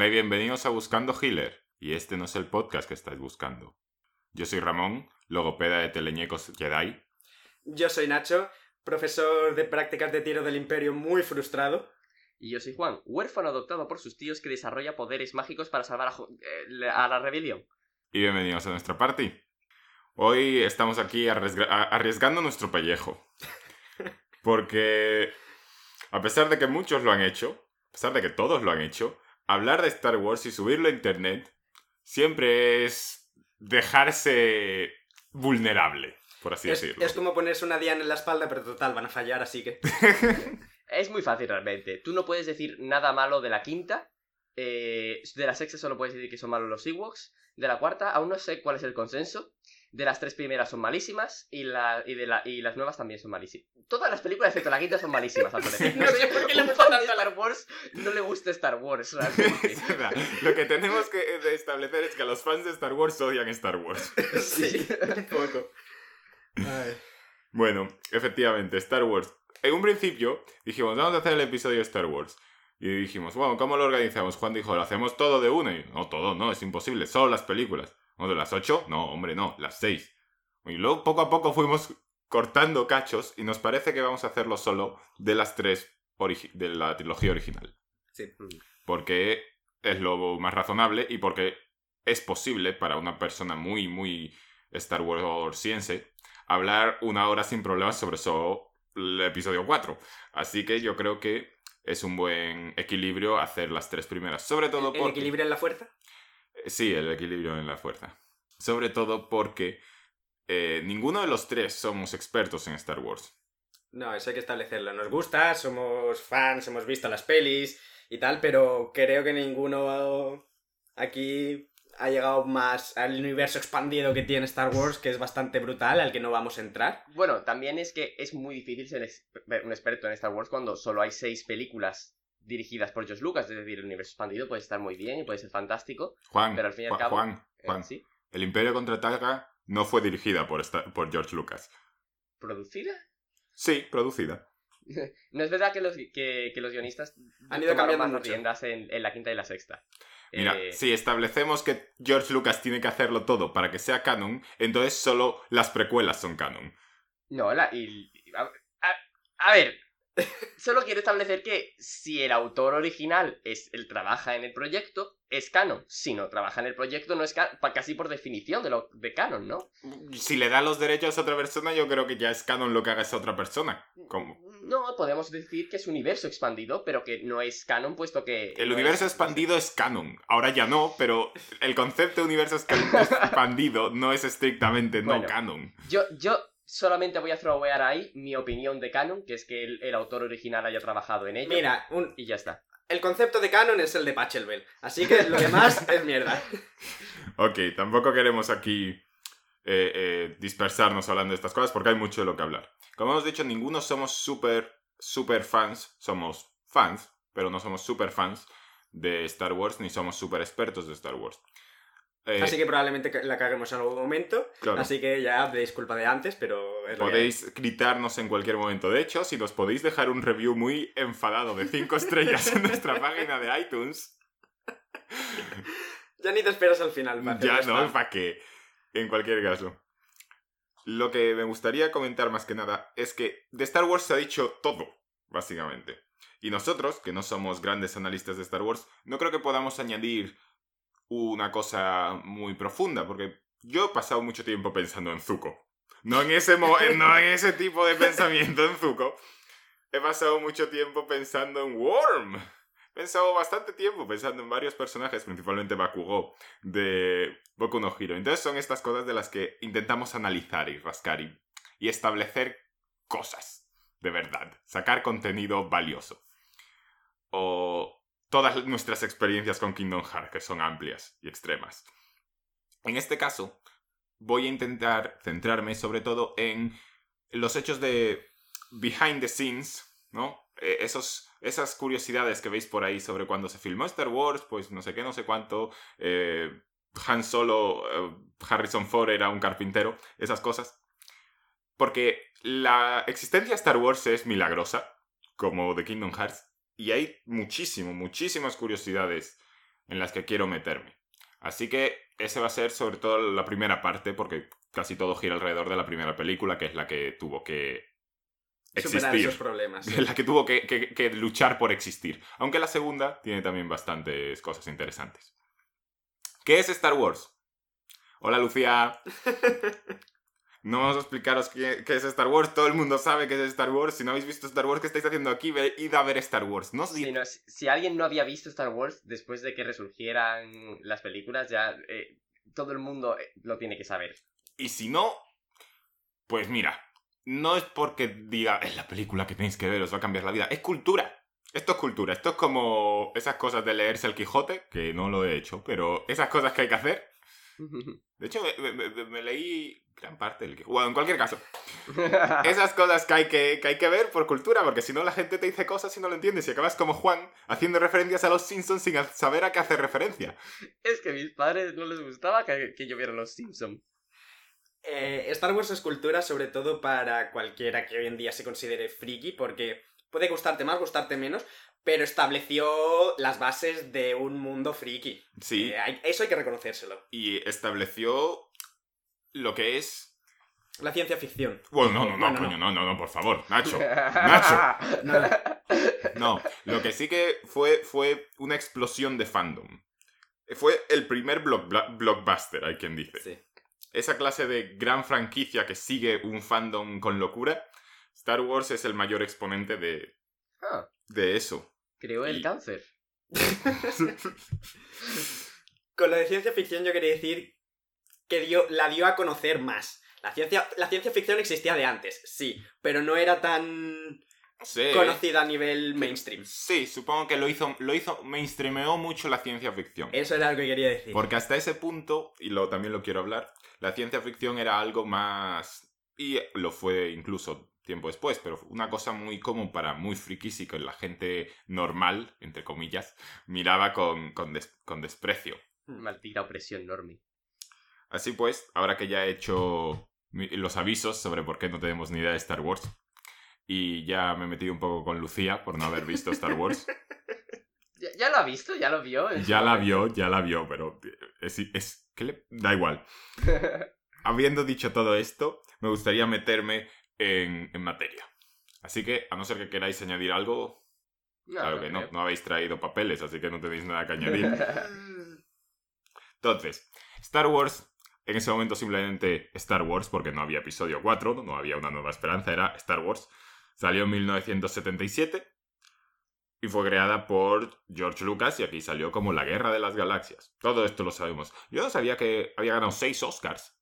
Hola y bienvenidos a Buscando Healer. Y este no es el podcast que estáis buscando. Yo soy Ramón, logopeda de Teleñecos Jedi. Yo soy Nacho, profesor de prácticas de tiro del Imperio muy frustrado. Y yo soy Juan, huérfano adoptado por sus tíos que desarrolla poderes mágicos para salvar a, Jo- eh, a la rebelión. Y bienvenidos a nuestra party. Hoy estamos aquí arriesga- arriesgando nuestro pellejo. Porque, a pesar de que muchos lo han hecho, a pesar de que todos lo han hecho, hablar de Star Wars y subirlo a internet siempre es dejarse vulnerable, por así Es, decirlo. es como ponerse una diana en la espalda, pero total, van a fallar, así que... Es muy fácil realmente. Tú no puedes decir nada malo de la quinta. eh, de la sexta solo puedes decir que son malos los Ewoks. De la cuarta aún no sé cuál es el consenso. De las tres primeras son malísimas y, la, y, de la, y las nuevas también son malísimas. Todas las películas excepto la quinta son malísimas, al parecer. No sé por qué le gusta tanto Star Wars no le gusta Star Wars, realmente. Es verdad. Lo que tenemos que eh, establecer es que los fans de Star Wars odian Star Wars. sí, un poco. Ay. Bueno, efectivamente, Star Wars. En un principio dijimos, vamos a hacer el episodio de Star Wars. Y dijimos, bueno, ¿cómo lo organizamos? Juan dijo, lo hacemos todo de una. Y no, todo, no, es imposible, solo las películas. ¿O de las ocho? No, hombre, no, las seis. Y luego poco a poco fuimos cortando cachos y nos parece que vamos a hacerlo solo de las tres de la trilogía original. Sí. Porque es lo más razonable y porque es posible para una persona muy, muy Star Warsiense hablar una hora sin problemas sobre solo el episodio 4. Así que yo creo que es un buen equilibrio hacer las tres primeras. Sobre todo ¿El porque... equilibrio en la fuerza? Sí, el equilibrio en la fuerza. Sobre todo porque eh, ninguno de los tres somos expertos en Star Wars. No, eso hay que establecerlo. Nos gusta, somos fans, hemos visto las pelis y tal, pero creo que ninguno aquí ha llegado más al universo expandido que tiene Star Wars, que es bastante brutal, al que no vamos a entrar. Bueno, también es que es muy difícil ser un experto en Star Wars cuando solo hay seis películas dirigidas por George Lucas. Es decir, el universo expandido puede estar muy bien y puede ser fantástico. Juan, Pero al fin y al Juan, cabo- Juan, eh, Juan, ¿Sí? el Imperio contraataca no fue dirigida por, esta- por George Lucas. ¿Producida? Sí, producida. No es verdad que los, que, que los guionistas Han ido cambiando más las mucho. riendas en, en la quinta y la sexta. Mira, Eh, si establecemos que George Lucas tiene que hacerlo todo para que sea canon, entonces solo las precuelas son canon. No, la, y, y- a, a- a ver, solo quiero establecer que si el autor original es el trabaja en el proyecto, es canon. Si no trabaja en el proyecto, no es canon. Casi por definición de, lo, de canon, ¿no? Si le da los derechos a otra persona, yo creo que ya es canon lo que haga esa otra persona. ¿Cómo? No, podemos decir que es universo expandido, pero que no es canon, puesto que. El no universo es- expandido es canon. Ahora ya no, pero el concepto de universo expandido no es estrictamente no Bueno. canon. Yo, yo solamente voy a throwear ahí mi opinión de canon, que es que el, el autor original haya trabajado en ello. Mira, un- Y ya está. el concepto de canon es el de Pachelbel, así que lo demás es mierda. Ok, tampoco queremos aquí eh, eh, dispersarnos hablando de estas cosas porque hay mucho de lo que hablar. Como hemos dicho, ninguno somos súper, súper fans. Somos fans, pero no somos súper fans de Star Wars ni somos súper expertos de Star Wars. Eh, Así que probablemente la caguemos en algún momento, claro, así que ya pedís culpa de antes, pero es podéis gritarnos en cualquier momento. De hecho, si nos podéis dejar un review muy enfadado de 5 estrellas en nuestra página de iTunes, Ya ni te esperas al final. para Ya no. ¿para qué? En cualquier caso. Lo que me gustaría comentar más que nada es que de Star Wars se ha dicho todo, básicamente. Y nosotros, que no somos grandes analistas de Star Wars, no creo que podamos añadir una cosa muy profunda, porque yo he pasado mucho tiempo pensando en Zuko. No en ese, no en ese tipo de pensamiento en Zuko. He pasado mucho tiempo pensando en Worm. He pensado bastante tiempo pensando en varios personajes, principalmente Bakugo, de Boku no Hero. Entonces son estas cosas de las que intentamos analizar y rascar y, y establecer cosas de verdad, sacar contenido valioso. O todas nuestras experiencias con Kingdom Hearts, que son amplias y extremas. En este caso, voy a intentar centrarme sobre todo en los hechos de behind the scenes, ¿no? Eh, esos, esas curiosidades que veis por ahí sobre cuando se filmó Star Wars, pues no sé qué, no sé cuánto, eh, Han Solo, eh, Harrison Ford era un carpintero, esas cosas. Porque la existencia de Star Wars es milagrosa, como de Kingdom Hearts, y hay muchísimo, muchísimas curiosidades en las que quiero meterme. Así que ese va a ser sobre todo la primera parte, porque casi todo gira alrededor de la primera película, que es la que tuvo que Superar existir. esos problemas. sí. la que tuvo que, que- que luchar por existir. Aunque la segunda tiene también bastantes cosas interesantes. ¿Qué es Star Wars? Hola Lucía. No vamos a explicaros qué, qué es Star Wars. Todo el mundo sabe qué es Star Wars. Si no habéis visto Star Wars, ¿qué estáis haciendo aquí? Ve- Id a ver Star Wars. No Si, sé- no- si- si alguien no había visto Star Wars después de que resurgieran las películas, ya eh, todo el mundo eh, lo tiene que saber. Y si no, pues mira, no es porque diga es la película que tenéis que ver, os va a cambiar la vida. Es cultura. Esto es cultura. Esto es como esas cosas de leerse el Quijote, que no lo he hecho, pero esas cosas que hay que hacer. De hecho, me, me- me- me leí gran parte del Quijote. Bueno, en cualquier caso, esas cosas que hay que, que hay que ver por cultura, porque si no la gente te dice cosas y no lo entiendes y acabas como Juan haciendo referencias a los Simpsons sin saber a qué hace referencia. es que a mis padres no les gustaba que, que yo viera Los Simpsons. Eh, Star Wars es cultura sobre todo para cualquiera que hoy en día se considere friki, porque puede gustarte más, gustarte menos, pero estableció las bases de un mundo friki. Sí, Eh, hay- eso hay que reconocérselo. y estableció lo que es La ciencia ficción. Bueno, no, no, no, Bueno, coño, no, no, no, por favor, Nacho. Nacho. No, No, lo que sí que fue fue una explosión de fandom. Fue el primer block- blockbuster, hay quien dice. sí. Esa clase de gran franquicia que sigue un fandom con locura. Star Wars es el mayor exponente de, Ah, de eso. creó el Y- cáncer. Con lo de ciencia ficción yo quería decir que dio, la dio a conocer más. La ciencia, la ciencia ficción existía de antes, sí, pero no era tan Sí. conocida a nivel mainstream. Sí, supongo que lo hizo, lo hizo, mainstreameó mucho la ciencia ficción. Eso era lo que quería decir. Porque hasta ese punto, y lo, también lo quiero hablar, la ciencia ficción era algo más... Y lo fue incluso tiempo después, pero una cosa muy común para muy frikis y que la gente normal, entre comillas, miraba con, con, des- con desprecio. Maldita opresión enorme. Así pues, ahora que ya he hecho los avisos sobre por qué no tenemos ni idea de Star Wars, y ya me he metido un poco con Lucía por no haber visto Star Wars, ¿Ya, ya lo ha visto? ¿Ya lo vio? ya la vio, ya la vio, pero es... es que le- da igual. habiendo dicho todo esto, me gustaría meterme en, en materia. Así que, a no ser que queráis añadir algo, No, claro que no, no habéis traído papeles, así que no tenéis nada que añadir. Entonces, Star Wars, en ese momento simplemente Star Wars, porque no había episodio 4, no había una nueva esperanza, era Star Wars. Salió en 1977 y fue creada por George Lucas y aquí salió como la Guerra de las Galaxias. Todo esto lo sabemos. Yo no sabía que había ganado 6 Oscars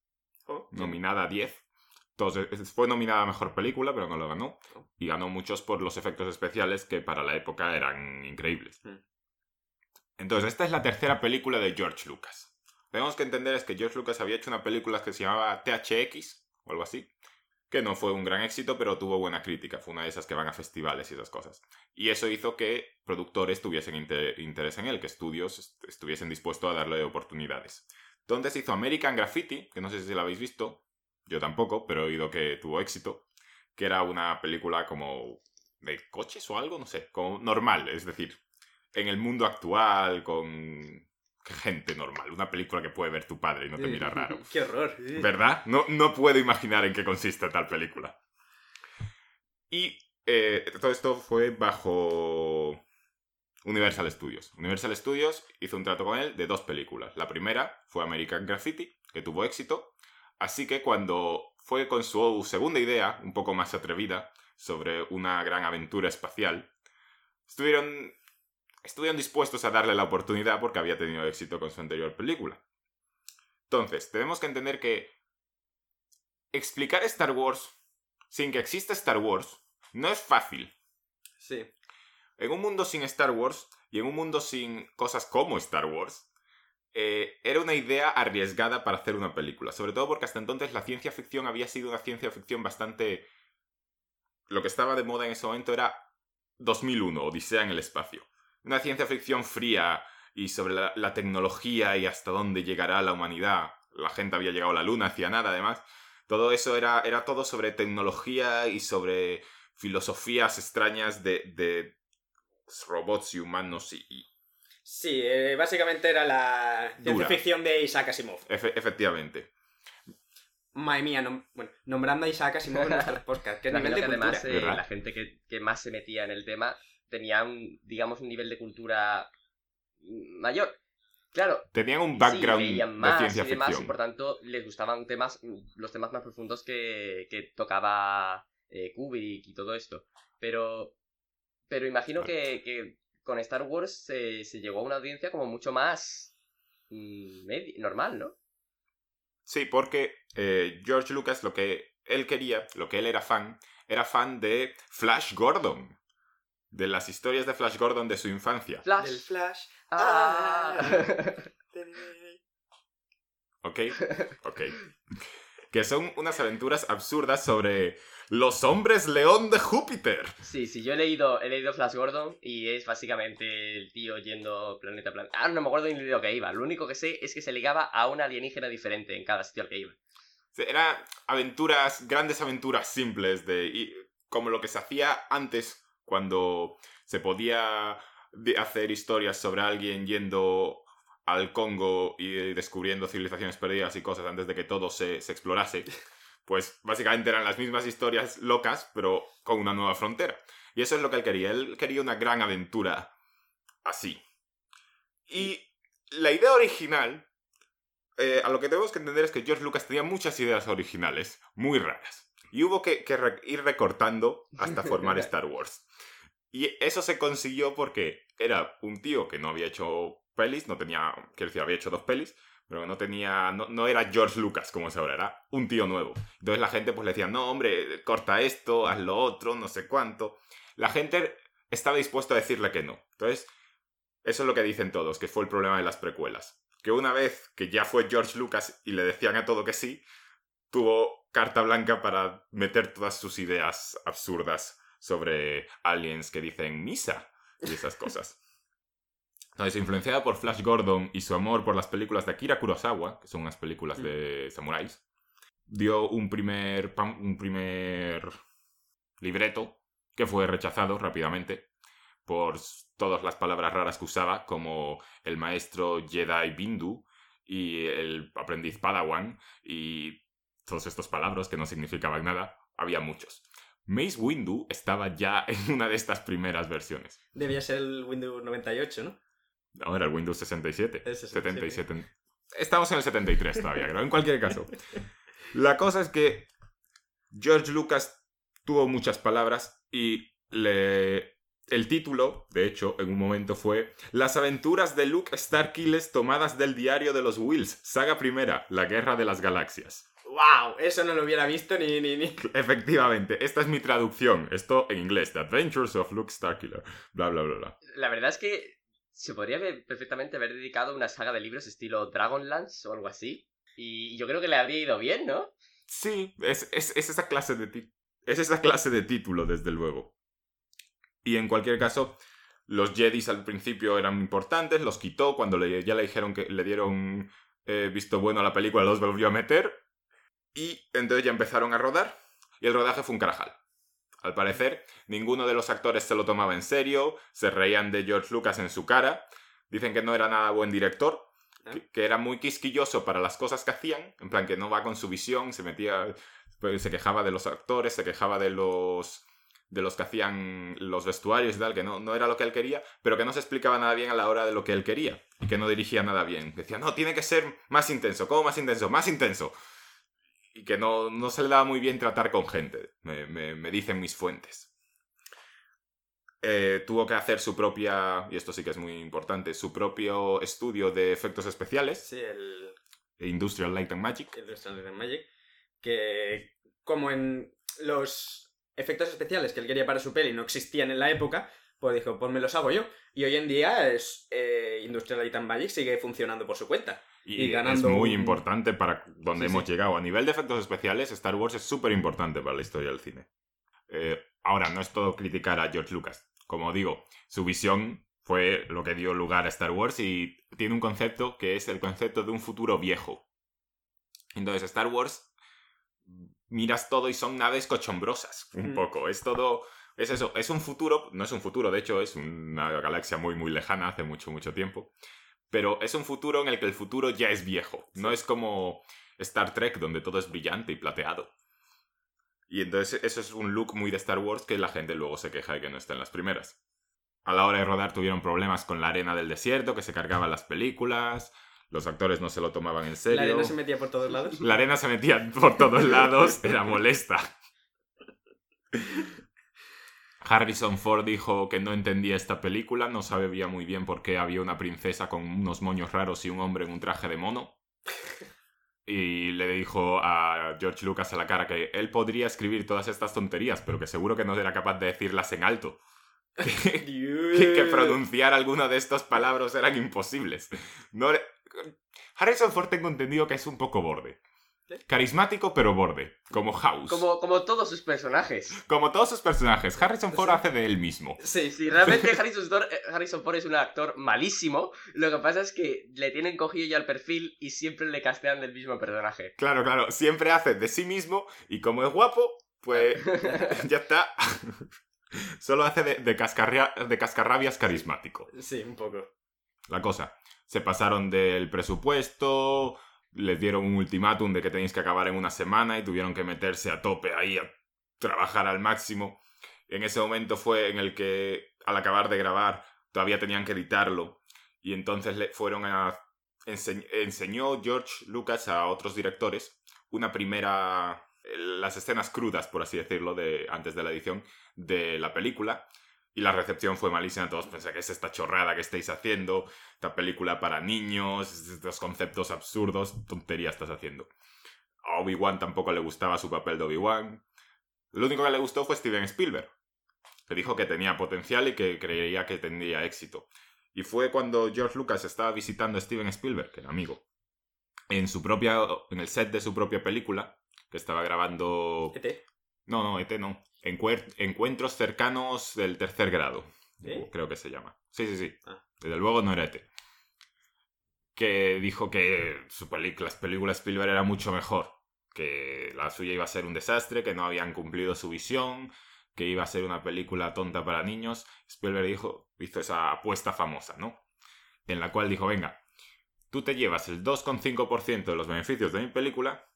Oh, nominada a 10. Entonces, es- fue nominada a Mejor Película, pero no lo ganó. Oh. Y ganó muchos por los efectos especiales que para la época eran increíbles. Mm. Entonces, esta es la tercera película de George Lucas. Tenemos que entender es que George Lucas había hecho una película que se llamaba THX, o algo así, que no fue un gran éxito, pero tuvo buena crítica. Fue una de esas que van a festivales y esas cosas. Y eso hizo que productores tuviesen inter- interés en él, que estudios est- estuviesen dispuestos a darle oportunidades. Entonces hizo American Graffiti, que no sé si la habéis visto, yo tampoco, pero he oído que tuvo éxito, que era una película como de coches o algo, no sé, como normal, es decir, en el mundo actual, con gente normal, una película que puede ver tu padre y no te mira raro. Qué horror. ¿Verdad? No, no puedo imaginar en qué consiste tal película. Y eh, todo esto fue bajo Universal Studios. Universal Studios hizo un trato con él de dos películas. La primera fue American Graffiti, que tuvo éxito. Así que cuando fue con su segunda idea, un poco más atrevida, sobre una gran aventura espacial, estuvieron, estuvieron dispuestos a darle la oportunidad porque había tenido éxito con su anterior película. Entonces, tenemos que entender que explicar Star Wars sin que exista Star Wars no es fácil. Sí. En un mundo sin Star Wars y en un mundo sin cosas como Star Wars, eh, era una idea arriesgada para hacer una película. Sobre todo porque hasta entonces la ciencia ficción había sido una ciencia ficción bastante... Lo que estaba de moda en ese momento era 2001, Odisea en el espacio. Una ciencia ficción fría y sobre la, tecnología y hasta dónde llegará la humanidad. La gente había llegado a la luna, hacía nada además. Todo eso era, era todo sobre tecnología y sobre filosofías extrañas de, de robots y humanos y- Sí, eh, básicamente era la ciencia ficción de Isaac Asimov. Efe- efectivamente. Madre mía, nom- bueno, nombrando a Isaac Asimov en nuestros podcasts. ¿Qué Imagino nivel de que además cultura? eh, la gente que, que más se metía en el tema tenía un, digamos, un nivel de cultura mayor. Claro, Tenían un sí, background de ciencia y demás, y ficción. por tanto les gustaban temas, los temas más profundos que, que tocaba eh, Kubrick y todo esto. Pero, pero imagino que, que con Star Wars se, se llegó a una audiencia como mucho más mm, normal, ¿no? Sí, porque eh, George Lucas lo que él quería, lo que él era fan, era fan de Flash Gordon. De las historias de Flash Gordon de su infancia. Flash. Del Flash. Ah. ¿Ok? Ok. Que son unas aventuras absurdas sobre los hombres león de Júpiter. Sí, sí, yo he leído, he leído Flash Gordon y es básicamente el tío yendo planeta a planeta. Ah, no me acuerdo ni de lo que iba. Lo único que sé es que se ligaba a una alienígena diferente en cada sitio al que iba. Eran aventuras, grandes aventuras simples, de y- como lo que se hacía antes cuando se podía hacer historias sobre alguien yendo al Congo y descubriendo civilizaciones perdidas y cosas antes de que todo se, se explorase. Pues básicamente eran las mismas historias locas, pero con una nueva frontera. Y eso es lo que él quería. Él quería una gran aventura así. Y la idea original eh, a lo que tenemos que entender es que George Lucas tenía muchas ideas originales, muy raras. Y hubo que, que re- ir recortando hasta formar Star Wars. Y eso se consiguió porque era un tío que no había hecho pelis, no tenía, quiero decir, había hecho dos pelis, pero no tenía, no, era George Lucas como es ahora, era un tío nuevo. Entonces la gente pues le decía, no hombre, corta esto, haz lo otro, no sé cuánto. La gente estaba dispuesta a decirle que no. Entonces, eso es lo que dicen todos, que fue el problema de las precuelas que una vez que ya fue George Lucas y le decían a todo que sí, tuvo carta blanca para meter todas sus ideas absurdas sobre aliens que dicen misa y esas cosas. Entonces, influenciada por Flash Gordon y su amor por las películas de Akira Kurosawa, que son unas películas de samuráis, dio un primer, un primer libreto que fue rechazado rápidamente por todas las palabras raras que usaba, como el maestro Jedi Bindu y el aprendiz Padawan y todos estos palabras que no significaban nada, había muchos. Mace Windu estaba ya en una de estas primeras versiones. Debía ser el Windows 98, ¿no? No, era el Windows 67. El 67. 77. Estamos en el 73 todavía, creo. En cualquier caso. La cosa es que George Lucas tuvo muchas palabras y le... el título, de hecho, en un momento fue Las aventuras de Luke Starkiller tomadas del diario de los Wills, saga primera, La Guerra de las Galaxias. ¡Wow! Eso no lo hubiera visto ni... ni, ni. Efectivamente, esta es mi traducción. Esto en inglés, The Adventures of Luke Starkiller. Bla, bla, bla, bla. La verdad es que se podría perfectamente haber dedicado una saga de libros estilo Dragonlance o algo así. Y yo creo que le habría ido bien, ¿no? Sí, es, es, es esa clase de es esa clase de título, desde luego. Y en cualquier caso, los Jedis al principio eran importantes, los quitó cuando ya le dijeron que le dieron eh, visto bueno a la película, los volvió a meter. Y entonces ya empezaron a rodar. Y el rodaje fue un carajal. Al parecer, ninguno de los actores se lo tomaba en serio, se reían de George Lucas en su cara. Dicen que no era nada buen director, que, que era muy quisquilloso para las cosas que hacían, en plan que no va con su visión, se metía, pues, se quejaba de los actores, se quejaba de los de los que hacían los vestuarios y tal, que no, no era lo que él quería, pero que no se explicaba nada bien a la hora de lo que él quería y que no dirigía nada bien. Decía, no, tiene que ser más intenso, ¿cómo más intenso? Más intenso. Y que no, no se le daba muy bien tratar con gente, me, me- me dicen mis fuentes. Eh, tuvo que hacer su propia, y esto sí que es muy importante, su propio estudio de efectos especiales, Sí, el... Industrial Light and Magic. de Stanley and Magic. Que como en los efectos especiales que él quería para su peli no existían en la época, pues dijo, pues me los hago yo. Y hoy en día es, eh, Industrial Light and Magic sigue funcionando por su cuenta. Y, Y ganando es muy un- importante para donde Sí, hemos sí. llegado. A nivel de efectos especiales, Star Wars es súper importante para la historia del cine. Eh, ahora, no es todo criticar a George Lucas. Como digo, su visión fue lo que dio lugar a Star Wars y tiene un concepto que es el concepto de un futuro viejo. Entonces, Star Wars, miras todo y son naves cochombrosas, un Mm. poco. Es todo Es eso, es un futuro, no es un futuro, de hecho es una galaxia muy muy lejana, hace mucho mucho tiempo, pero es un futuro en el que el futuro ya es viejo, no es como Star Trek donde todo es brillante y plateado. Y entonces eso es un look muy de Star Wars que la gente luego se queja de que no está en las primeras. A la hora de rodar tuvieron problemas con la arena del desierto, que se cargaban las películas, los actores no se lo tomaban en serio. La arena se metía por todos lados. La arena se metía por todos lados, era molesta. Harrison Ford dijo que no entendía esta película, no sabía muy bien por qué había una princesa con unos moños raros y un hombre en un traje de mono. Y le dijo a George Lucas a la cara que él podría escribir todas estas tonterías, pero que seguro que no era capaz de decirlas en alto. Que, que, que pronunciar alguna de estas palabras eran imposibles. No, Harrison Ford tengo entendido que es un poco borde. Carismático pero borde, como House. Como, Como, como todos sus personajes. todos sus personajes, Harrison Ford hace de él mismo. Sí, Si realmente Harrison Ford, eh, Harrison Ford es un actor malísimo, lo que pasa es que le tienen cogido ya el perfil y siempre le castean del mismo personaje. Claro, claro, siempre hace de sí mismo y como es guapo, pues ya está. Solo hace de, de, cascarria- de cascarrabias carismático. Sí, un poco. La cosa, se pasaron del presupuesto, les dieron un ultimátum de que tenéis que acabar en una semana y tuvieron que meterse a tope ahí a trabajar al máximo. En ese momento fue en el que, al acabar de grabar, todavía tenían que editarlo y entonces le fueron a... ense- enseñó George Lucas a otros directores una primera... las escenas crudas, por así decirlo, de, antes de la edición de la película. Y la recepción fue malísima. Todos pensaban que es esta chorrada que estáis haciendo esta película para niños, estos conceptos absurdos, tontería estás haciendo. A Obi-Wan tampoco le gustaba su papel de Obi-Wan. Lo único que le gustó fue Steven Spielberg, que dijo que tenía potencial y que creía que tendría éxito. Y fue cuando George Lucas estaba visitando a Steven Spielberg, que era amigo, en su propia en el set de su propia película, que estaba grabando ET. no, no, ET no. Encuentros cercanos del tercer grado. Creo que se llama. Sí, sí, sí. Ah. Desde luego no era ET. Que dijo que su las películas Spielberg era mucho mejor. Que la suya iba a ser un desastre, que no habían cumplido su visión, que iba a ser una película tonta para niños. Spielberg dijo, hizo esa apuesta famosa, ¿no? En la cual dijo, venga, tú te llevas el 2,5% de los beneficios de mi película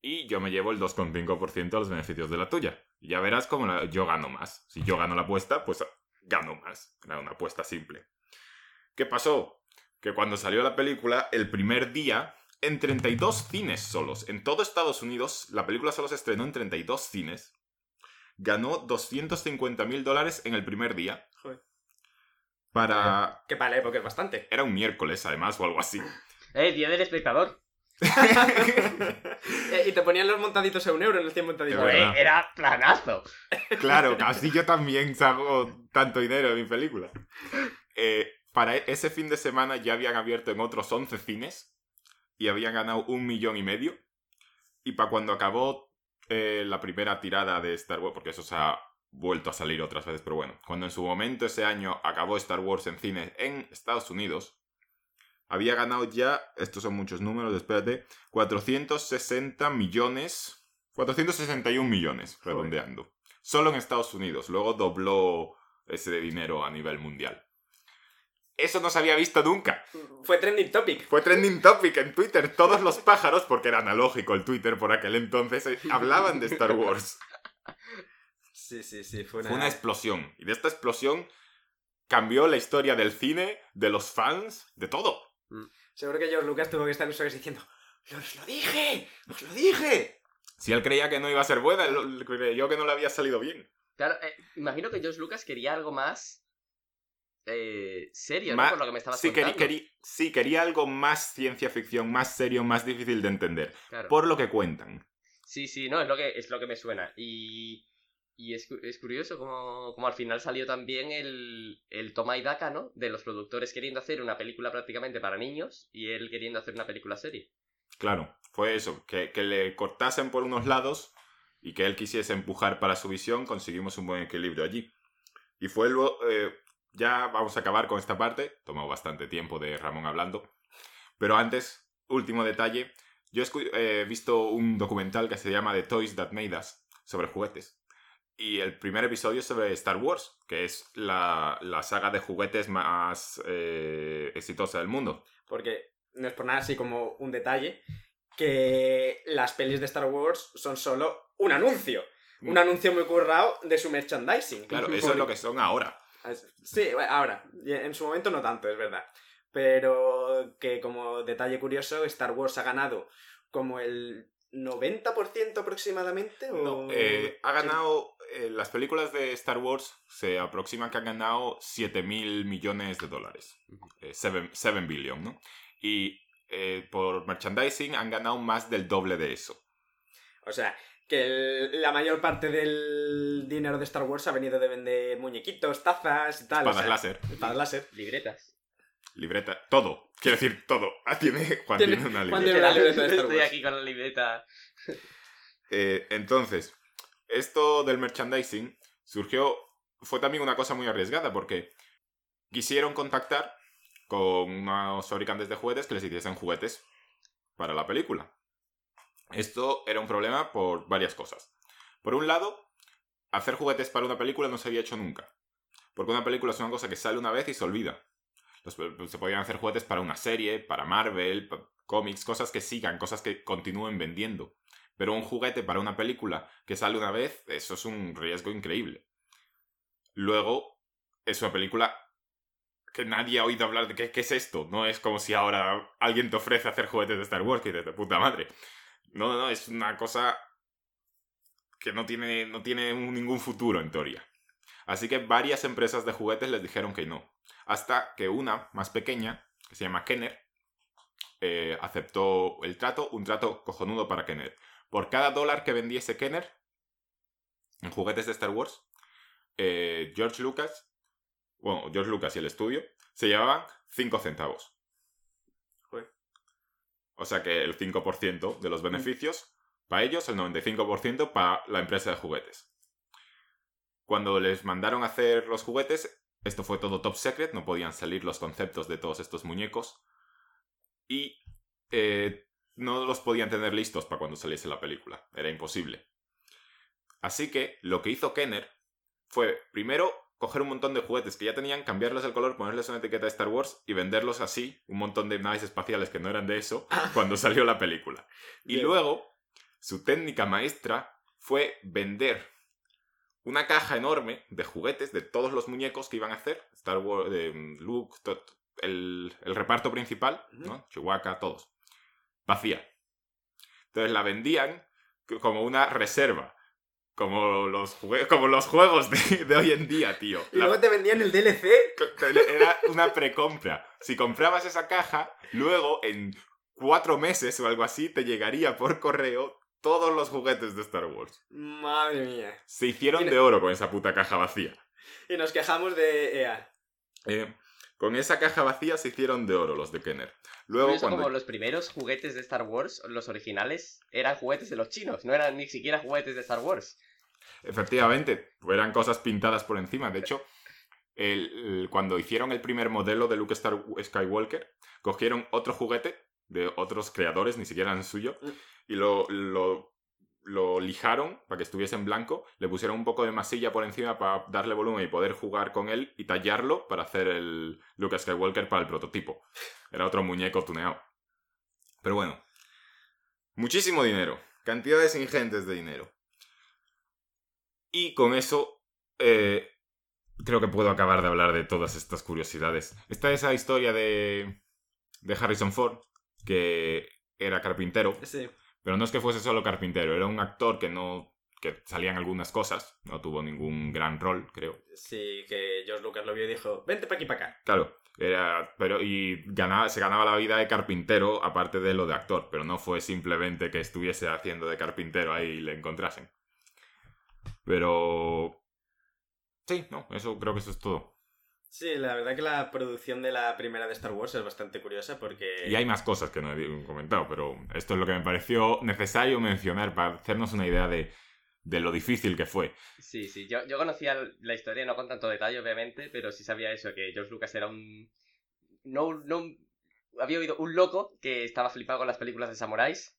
Y yo me llevo el 2,5% de los beneficios de la tuya. Y ya verás cómo la- yo gano más. Si yo gano la apuesta, pues gano más. Era una apuesta simple. ¿Qué pasó? Que cuando salió la película, el primer día, en 32 cines solos, en todo Estados Unidos, la película solo se estrenó en 32 cines, ganó 250 mil dólares en el primer día. Joder. Para... Que para la época es bastante. Era un miércoles, además, o algo así. Eh, día del espectador. Eh, y te ponían los montaditos a un euro en el 100 montaditos. Era planazo. Claro, así yo también saco tanto dinero de mi película. Eh, para e- ese fin de semana ya habían abierto en otros 11 cines y habían ganado un millón y medio. Y para cuando acabó eh, la primera tirada de Star Wars, porque eso se ha vuelto a salir otras veces, pero bueno, cuando en su momento ese año acabó Star Wars en cines en Estados Unidos, había ganado ya, estos son muchos números, espérate, 460 millones, 461 millones, Joder. redondeando. Solo en Estados Unidos, luego dobló ese dinero a nivel mundial. Eso no se había visto nunca. Fue trending topic. Fue trending topic en Twitter. Todos los pájaros, porque era analógico el Twitter por aquel entonces, eh, hablaban de Star Wars. Sí, sí, sí. Fue una... Fue una explosión. Y de esta explosión cambió la historia del cine, de los fans, de todo. Seguro que George Lucas tuvo que estar en diciendo ¡Os lo dije! ¡Os lo dije! Si él creía que no iba a ser buena, él creyó que no le había salido bien. Claro, eh, imagino que George Lucas quería algo más eh, serio, Ma- ¿no? Por lo que me estabas sí, querí- contando. querí- sí, quería algo más ciencia ficción, más serio, más difícil de entender. Claro. Por lo que cuentan. Sí, sí, no, es lo que, es lo que me suena. Y, y es, es curioso como, como al final salió también el, el toma y daca, ¿no? De los productores queriendo hacer una película prácticamente para niños y él queriendo hacer una película serie. Claro, fue eso, que, que le cortasen por unos lados y que él quisiese empujar para su visión, conseguimos un buen equilibrio allí. Y fue luego, eh, ya vamos a acabar con esta parte, tomó bastante tiempo de Ramón hablando, pero antes, último detalle, yo he he visto un documental que se llama The Toys That Made Us, sobre juguetes. Y el primer episodio es sobre Star Wars, que es la, la saga de juguetes más eh, exitosa del mundo. Porque no es por nada así como un detalle, que las pelis de Star Wars son solo un anuncio. Un anuncio muy currado de su merchandising. Mm. Claro, eso es lo que son ahora. Sí, ahora. En su momento no tanto, es verdad. Pero que como detalle curioso, Star Wars ha ganado como el 90% aproximadamente. ¿o? No, eh, ha ganado. Eh, las películas de Star Wars se aproximan que han ganado 7 mil millones de dólares. 7 billion, ¿no? Y eh, por merchandising han ganado más del doble de eso. O sea, que el- la mayor parte del dinero de Star Wars ha venido de vender muñequitos, tazas y tal. o Espadas sea, láser, Espadas láser. Libretas. libreta, todo. Quiero decir, todo. Ah, tiene, Juan Tiene- tiene una Juan libreta. tiene una libreta de Star Estoy aquí con la libreta. Eh, entonces, esto del merchandising surgió, fue también una cosa muy arriesgada porque quisieron contactar con unos fabricantes de juguetes que les hiciesen juguetes para la película. Esto era un problema por varias cosas. Por un lado, hacer juguetes para una película no se había hecho nunca. Porque una película es una cosa que sale una vez y se olvida. Se podían hacer juguetes para una serie, para Marvel, pa- cómics, cosas que sigan, cosas que continúen vendiendo. Pero un juguete para una película que sale una vez, eso es un riesgo increíble. Luego, es una película que nadie ha oído hablar de qué, es esto. No es como si ahora alguien te ofrece hacer juguetes de Star Wars, que de puta madre. No, no, es una cosa que no tiene, no tiene ningún futuro en teoría. Así que varias empresas de juguetes les dijeron que no. Hasta que una, más pequeña, que se llama Kenner, eh, aceptó el trato, un trato cojonudo para Kenner. Por cada dólar que vendiese Kenner en juguetes de Star Wars, eh, George Lucas, bueno, George Lucas y el estudio, se llevaban 5 centavos. O sea que el 5% de los beneficios para ellos, el 95% para la empresa de juguetes. Cuando les mandaron a hacer los juguetes, esto fue todo top secret, no podían salir los conceptos de todos estos muñecos. Y eh, no los podían tener listos para cuando saliese la película. Era imposible. Así que lo que hizo Kenner fue, primero, coger un montón de juguetes que ya tenían, cambiarles el color, ponerles una etiqueta de Star Wars y venderlos así, un montón de naves espaciales que no eran de eso, cuando salió la película. Y Bien. luego, su técnica maestra fue vender una caja enorme de juguetes de todos los muñecos que iban a hacer. Star Wars, de mm, Luke, el, el reparto principal, ¿no? Chewbacca, todos. Vacía. Entonces la vendían como una reserva. Como los, como los juegos de, de hoy en día, tío. Y La- luego te vendían el DLC. era una precompra. Si comprabas esa caja, luego en cuatro meses o algo así te llegaría por correo todos los juguetes de Star Wars. Madre mía. Se hicieron de oro con esa puta caja vacía. Y nos quejamos de EA. Eh, con esa caja vacía se hicieron de oro los de Kenner. Luego Curioso cuando... como los primeros juguetes de Star Wars, los originales, eran juguetes de los chinos, no eran ni siquiera juguetes de Star Wars. Efectivamente, eran cosas pintadas por encima. De hecho, el- el- cuando hicieron el primer modelo de Luke Star Skywalker, cogieron otro juguete de otros creadores, ni siquiera eran suyo, Mm. y lo, lo, lo lijaron para que estuviese en blanco, le pusieron un poco de masilla por encima para darle volumen y poder jugar con él y tallarlo para hacer el Luke Skywalker para el prototipo. Era otro muñeco tuneado. Pero bueno, muchísimo dinero, cantidades ingentes de dinero. Y con eso, eh, creo que puedo acabar de hablar de todas estas curiosidades. Está esa historia de, de Harrison Ford, que era carpintero. Pero no es que fuese solo carpintero, era un actor que no que salían algunas cosas, no tuvo ningún gran rol, creo. Sí, que George Lucas lo vio y dijo, vente para aquí para acá. Claro, era, pero y ganaba, se ganaba la vida de carpintero aparte de lo de actor, pero no fue simplemente que estuviese haciendo de carpintero ahí y le encontrasen. Pero sí, no, eso creo que eso es todo. Sí, la verdad que la producción de la primera de Star Wars es bastante curiosa porque... Y hay más cosas que no he comentado, pero esto es lo que me pareció necesario mencionar para hacernos una idea de, de lo difícil que fue. Sí, sí, yo, yo conocía la historia, no con tanto detalle, obviamente, pero sí sabía eso, que George Lucas era un... No, un- no Había oído un loco que estaba flipado con las películas de samuráis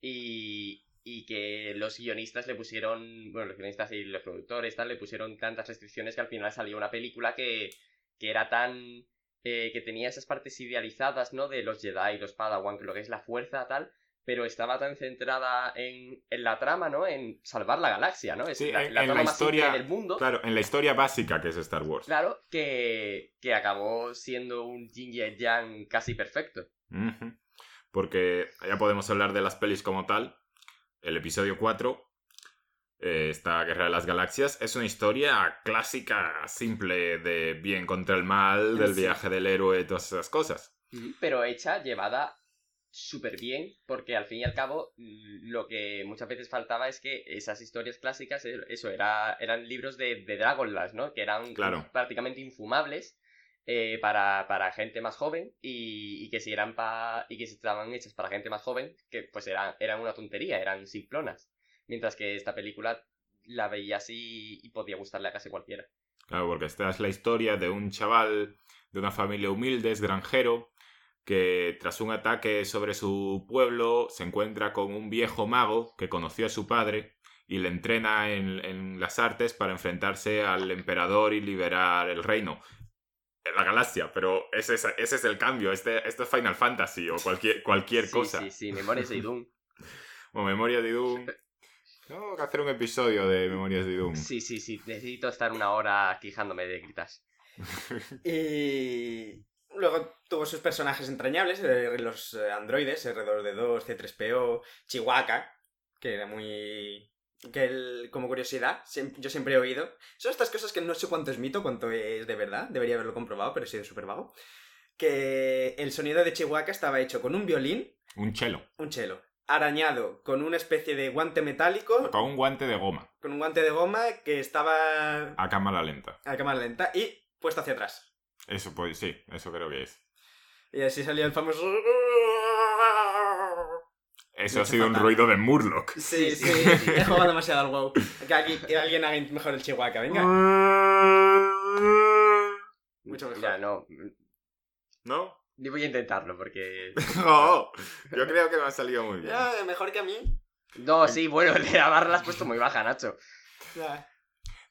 y, y que los guionistas le pusieron, bueno, los guionistas y los productores tal, le pusieron tantas restricciones que al final salió una película que, que era tan... eh, que tenía esas partes idealizadas, ¿no? De los Jedi, los Padawan, lo que es la fuerza tal, pero estaba tan centrada en, en la trama, ¿no? En salvar la galaxia, ¿no? Es Sí, la, en- la en trama la historia- del mundo. Claro, en la historia básica que es Star Wars. Claro, que, que acabó siendo un Yin y Yang casi perfecto. Porque ya podemos hablar de las pelis como tal. El episodio 4, eh, esta Guerra de las Galaxias, es una historia clásica, simple, de bien contra el mal, del Sí. viaje del héroe, todas esas cosas. Pero hecha, llevada súper bien, porque al fin y al cabo mm, lo que muchas veces faltaba es que esas historias clásicas, eh, eso, era, eran libros de, de Dragonlance, ¿no? Que eran Claro. prácticamente infumables eh, para, para gente más joven y, y que si eran pa, y que si estaban hechas para gente más joven, que pues eran, eran una tontería, eran simplonas. Mientras que esta película la veías y, y podía gustarle a casi cualquiera. Claro, porque esta es la historia de un chaval de una familia humilde, es granjero, que tras un ataque sobre su pueblo se encuentra con un viejo mago que conoció a su padre y le entrena en, en las artes para enfrentarse al emperador y liberar el reino. La galaxia, pero ese es, ese es el cambio. Este, esto es Final Fantasy o cualquier, cualquier Sí, cosa. Sí, sí, Memorias de Doom. O Memoria de Doom. Tengo que hacer un episodio de Memorias de Doom. Sí, sí, sí, necesito estar una hora quejándome de gritas. Y luego tuvo sus personajes entrañables, eh, los eh, androides, R2D2, C3PO, Chihuahua, que era muy... que el- como curiosidad, yo siempre he oído. Son estas cosas que no sé cuánto es mito, cuánto es de verdad, debería haberlo comprobado, pero he sido súper vago. Que el sonido de Chihuahua estaba hecho con un violín, Un chelo. un cello, arañado con una especie de guante metálico, Con un guante de goma. con un guante de goma que estaba A cámara lenta. a cámara lenta y puesto hacia atrás. Eso, pues sí, eso creo que es. Y así salía el famoso... Eso ha sido un ruido de Murloc. Sí, Sí, sí, sí, sí. he jugado demasiado al WoW. Que, aquí- que alguien haga mejor el Chihuahua, venga. Mucho mejor. Ya, no. ¿No? Yo voy a intentarlo porque. No, yo creo que me ha salido muy bien. Ya, mejor que a mí. No, sí, bueno, el de la barra la has puesto muy baja, Nacho. Ya.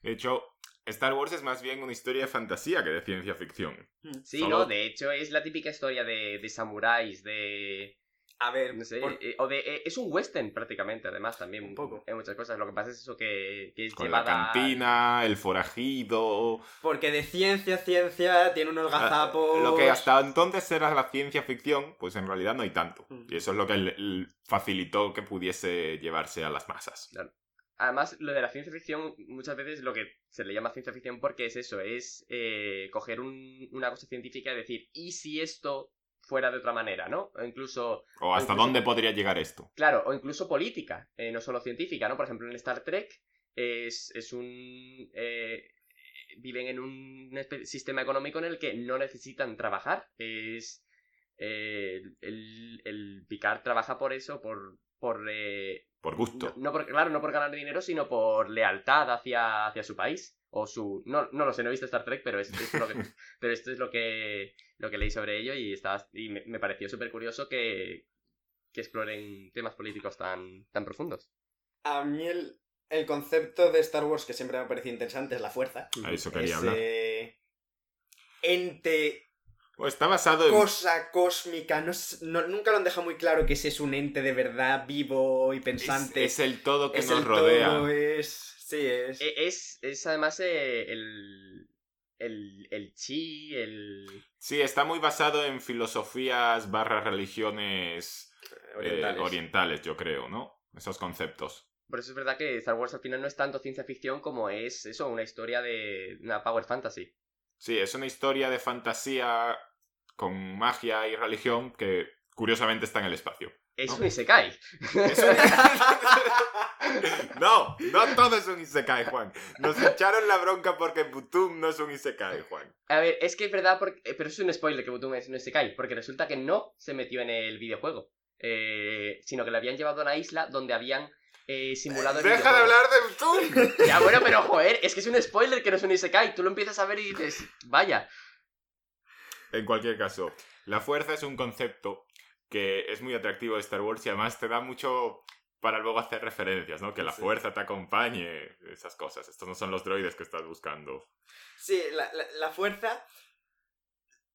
De hecho, Star Wars es más bien una historia de fantasía que de ciencia ficción. Sí, Solo- no, de hecho es la típica historia de, de samuráis, de. A ver, No sé, por- eh, o de. eh, es un western prácticamente, además, también. Un poco. En muchas cosas. Lo que pasa es eso que, que es Con la llevada. cantina, el forajido. porque de ciencia, ciencia, tiene unos gazapos... Ah, Lo que hasta entonces era la ciencia ficción, pues en realidad no hay tanto. Mm. Y eso es lo que le- le facilitó que pudiese llevarse a las masas. Además, lo de la ciencia ficción, muchas veces lo que se le llama ciencia ficción porque es eso, es eh, coger un- una cosa científica y decir, ¿y si esto fuera de otra manera, no? O incluso, O hasta Incluso- dónde podría llegar esto. claro, o incluso política, eh, no solo científica, ¿no? Por ejemplo, en Star Trek es, es un... eh, viven en un sistema económico en el que no necesitan trabajar, es... eh, el, el Picard trabaja por eso, por... por eh, Por gusto. no, no por, claro, no por ganar dinero, sino por lealtad hacia, hacia su país. O su. No, no lo sé, no he visto Star Trek, pero, es, es lo que, pero esto es lo que, lo que leí sobre ello y, estaba, y me, me pareció súper curioso que, que exploren temas políticos tan, tan profundos. A mí el, el concepto de Star Wars que siempre me ha parecido interesante es la fuerza. A eso quería Ese hablar. ente, O está basado en. cosa cósmica. No, nunca lo han dejado muy claro que ese es un ente de verdad vivo y Es, pensante. es el todo que Es nos el rodea. todo, es... Sí, es... E- Es, es además eh, el, el, el chi, el... Sí, está muy basado en filosofías barra religiones eh, orientales. orientales, yo creo, ¿no? Esos conceptos. Por eso es verdad que Star Wars al final no es tanto ciencia ficción como es eso, una historia de una power fantasy. Sí, es una historia de fantasía con magia y religión que curiosamente está en el espacio. Es ¿No? un Isekai. Es un- no, no todo es un Isekai, Juan. Nos echaron la bronca porque Butum no es un Isekai, Juan. A ver, es que es verdad, porque, eh, pero es un spoiler que Butum es un Isekai, porque resulta que no se metió en el videojuego, eh, sino que lo habían llevado a una isla donde habían eh, simulado el Deja de hablar de Butum. Ya, bueno, pero joder, es que es un spoiler que no es un Isekai, tú lo empiezas a ver y dices, vaya. En cualquier caso, la fuerza es un concepto que es muy atractivo de Star Wars y además te da mucho para luego hacer referencias, ¿no? Que la Sí. fuerza te acompañe, esas cosas. Estos no son los droides que estás buscando. Sí, la, la- la fuerza.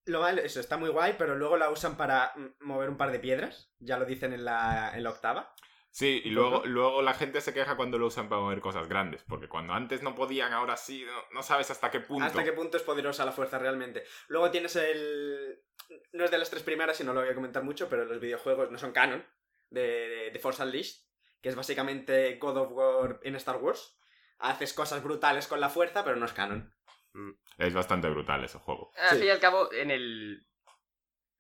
Lo malo, eso está muy guay, pero luego la usan para mover un par de piedras. Ya lo dicen en la, en la octava. Sí, y ¿Un luego, luego la gente se queja cuando lo usan para mover cosas grandes, porque cuando antes no podían, ahora sí, no, no sabes hasta qué punto. Hasta qué punto es poderosa la fuerza realmente. Luego tienes el. No es de las tres primeras y no lo voy a comentar mucho, pero los videojuegos no son canon. De, de, de Force Unleashed, que es básicamente God of War en Star Wars. Haces cosas brutales con la fuerza, pero no es canon. Es bastante brutal ese juego. Al Sí. fin y al cabo, en el.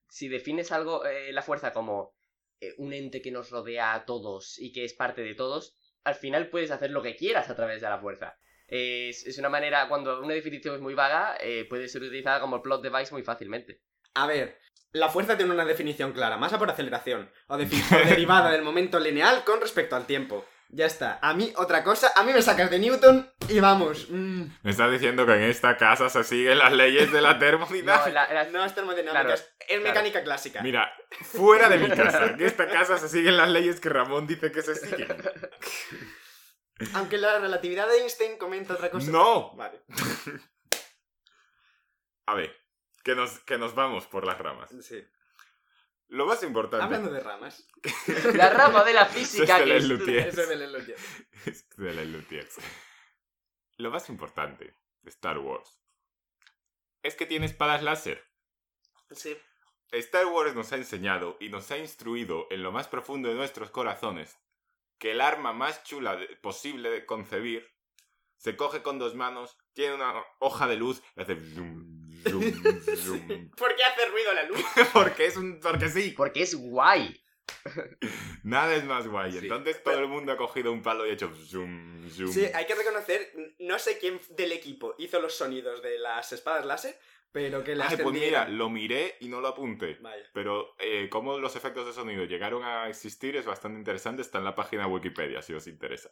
Si defines algo, eh, la fuerza como eh, un ente que nos rodea a todos y que es parte de todos, al final puedes hacer lo que quieras a través de la fuerza. Es, una manera, cuando una definición es muy vaga, eh, puede ser utilizada como plot device muy fácilmente. A ver, la fuerza tiene una definición clara, masa por aceleración, o, defi- o derivada del momento lineal con respecto al tiempo. Ya está. A mí, otra cosa, a mí me sacas de Newton y vamos. mm, Me estás diciendo que en esta casa se siguen las leyes de la No, termodinámica. la- la- no es termodinámica, Claro, es, es mecánica clásica. Mira, fuera de mi casa. En esta casa se siguen las leyes que Ramón dice que se siguen. Aunque la relatividad de Einstein comenta otra cosa. ¡No! Vale, A ver, que nos, que nos vamos por las ramas. sí. Lo más importante Hablando de ramas. la rama de la física es que el es- de Lelogia. es de la Luthiers. Lo más importante de Star Wars es que tiene espadas láser. Sí. Star Wars nos ha enseñado y nos ha instruido en lo más profundo de nuestros corazones que el arma más chula de- posible de concebir se coge con dos manos, tiene una hoja de luz y hace zoom, zoom, zoom. ¿Por qué hace ruido la luz? porque es un porque sí. Porque es guay. Nada es más guay. Sí. Entonces todo el mundo ha cogido un palo y ha hecho zoom, zoom. Sí, hay que reconocer, no sé quién del equipo hizo los sonidos de las espadas láser, pero que las Ay, pues mira, lo miré y no lo apunté. Vaya. Pero eh, cómo los efectos de sonido llegaron a existir es bastante interesante. Está en la página Wikipedia, si os interesa.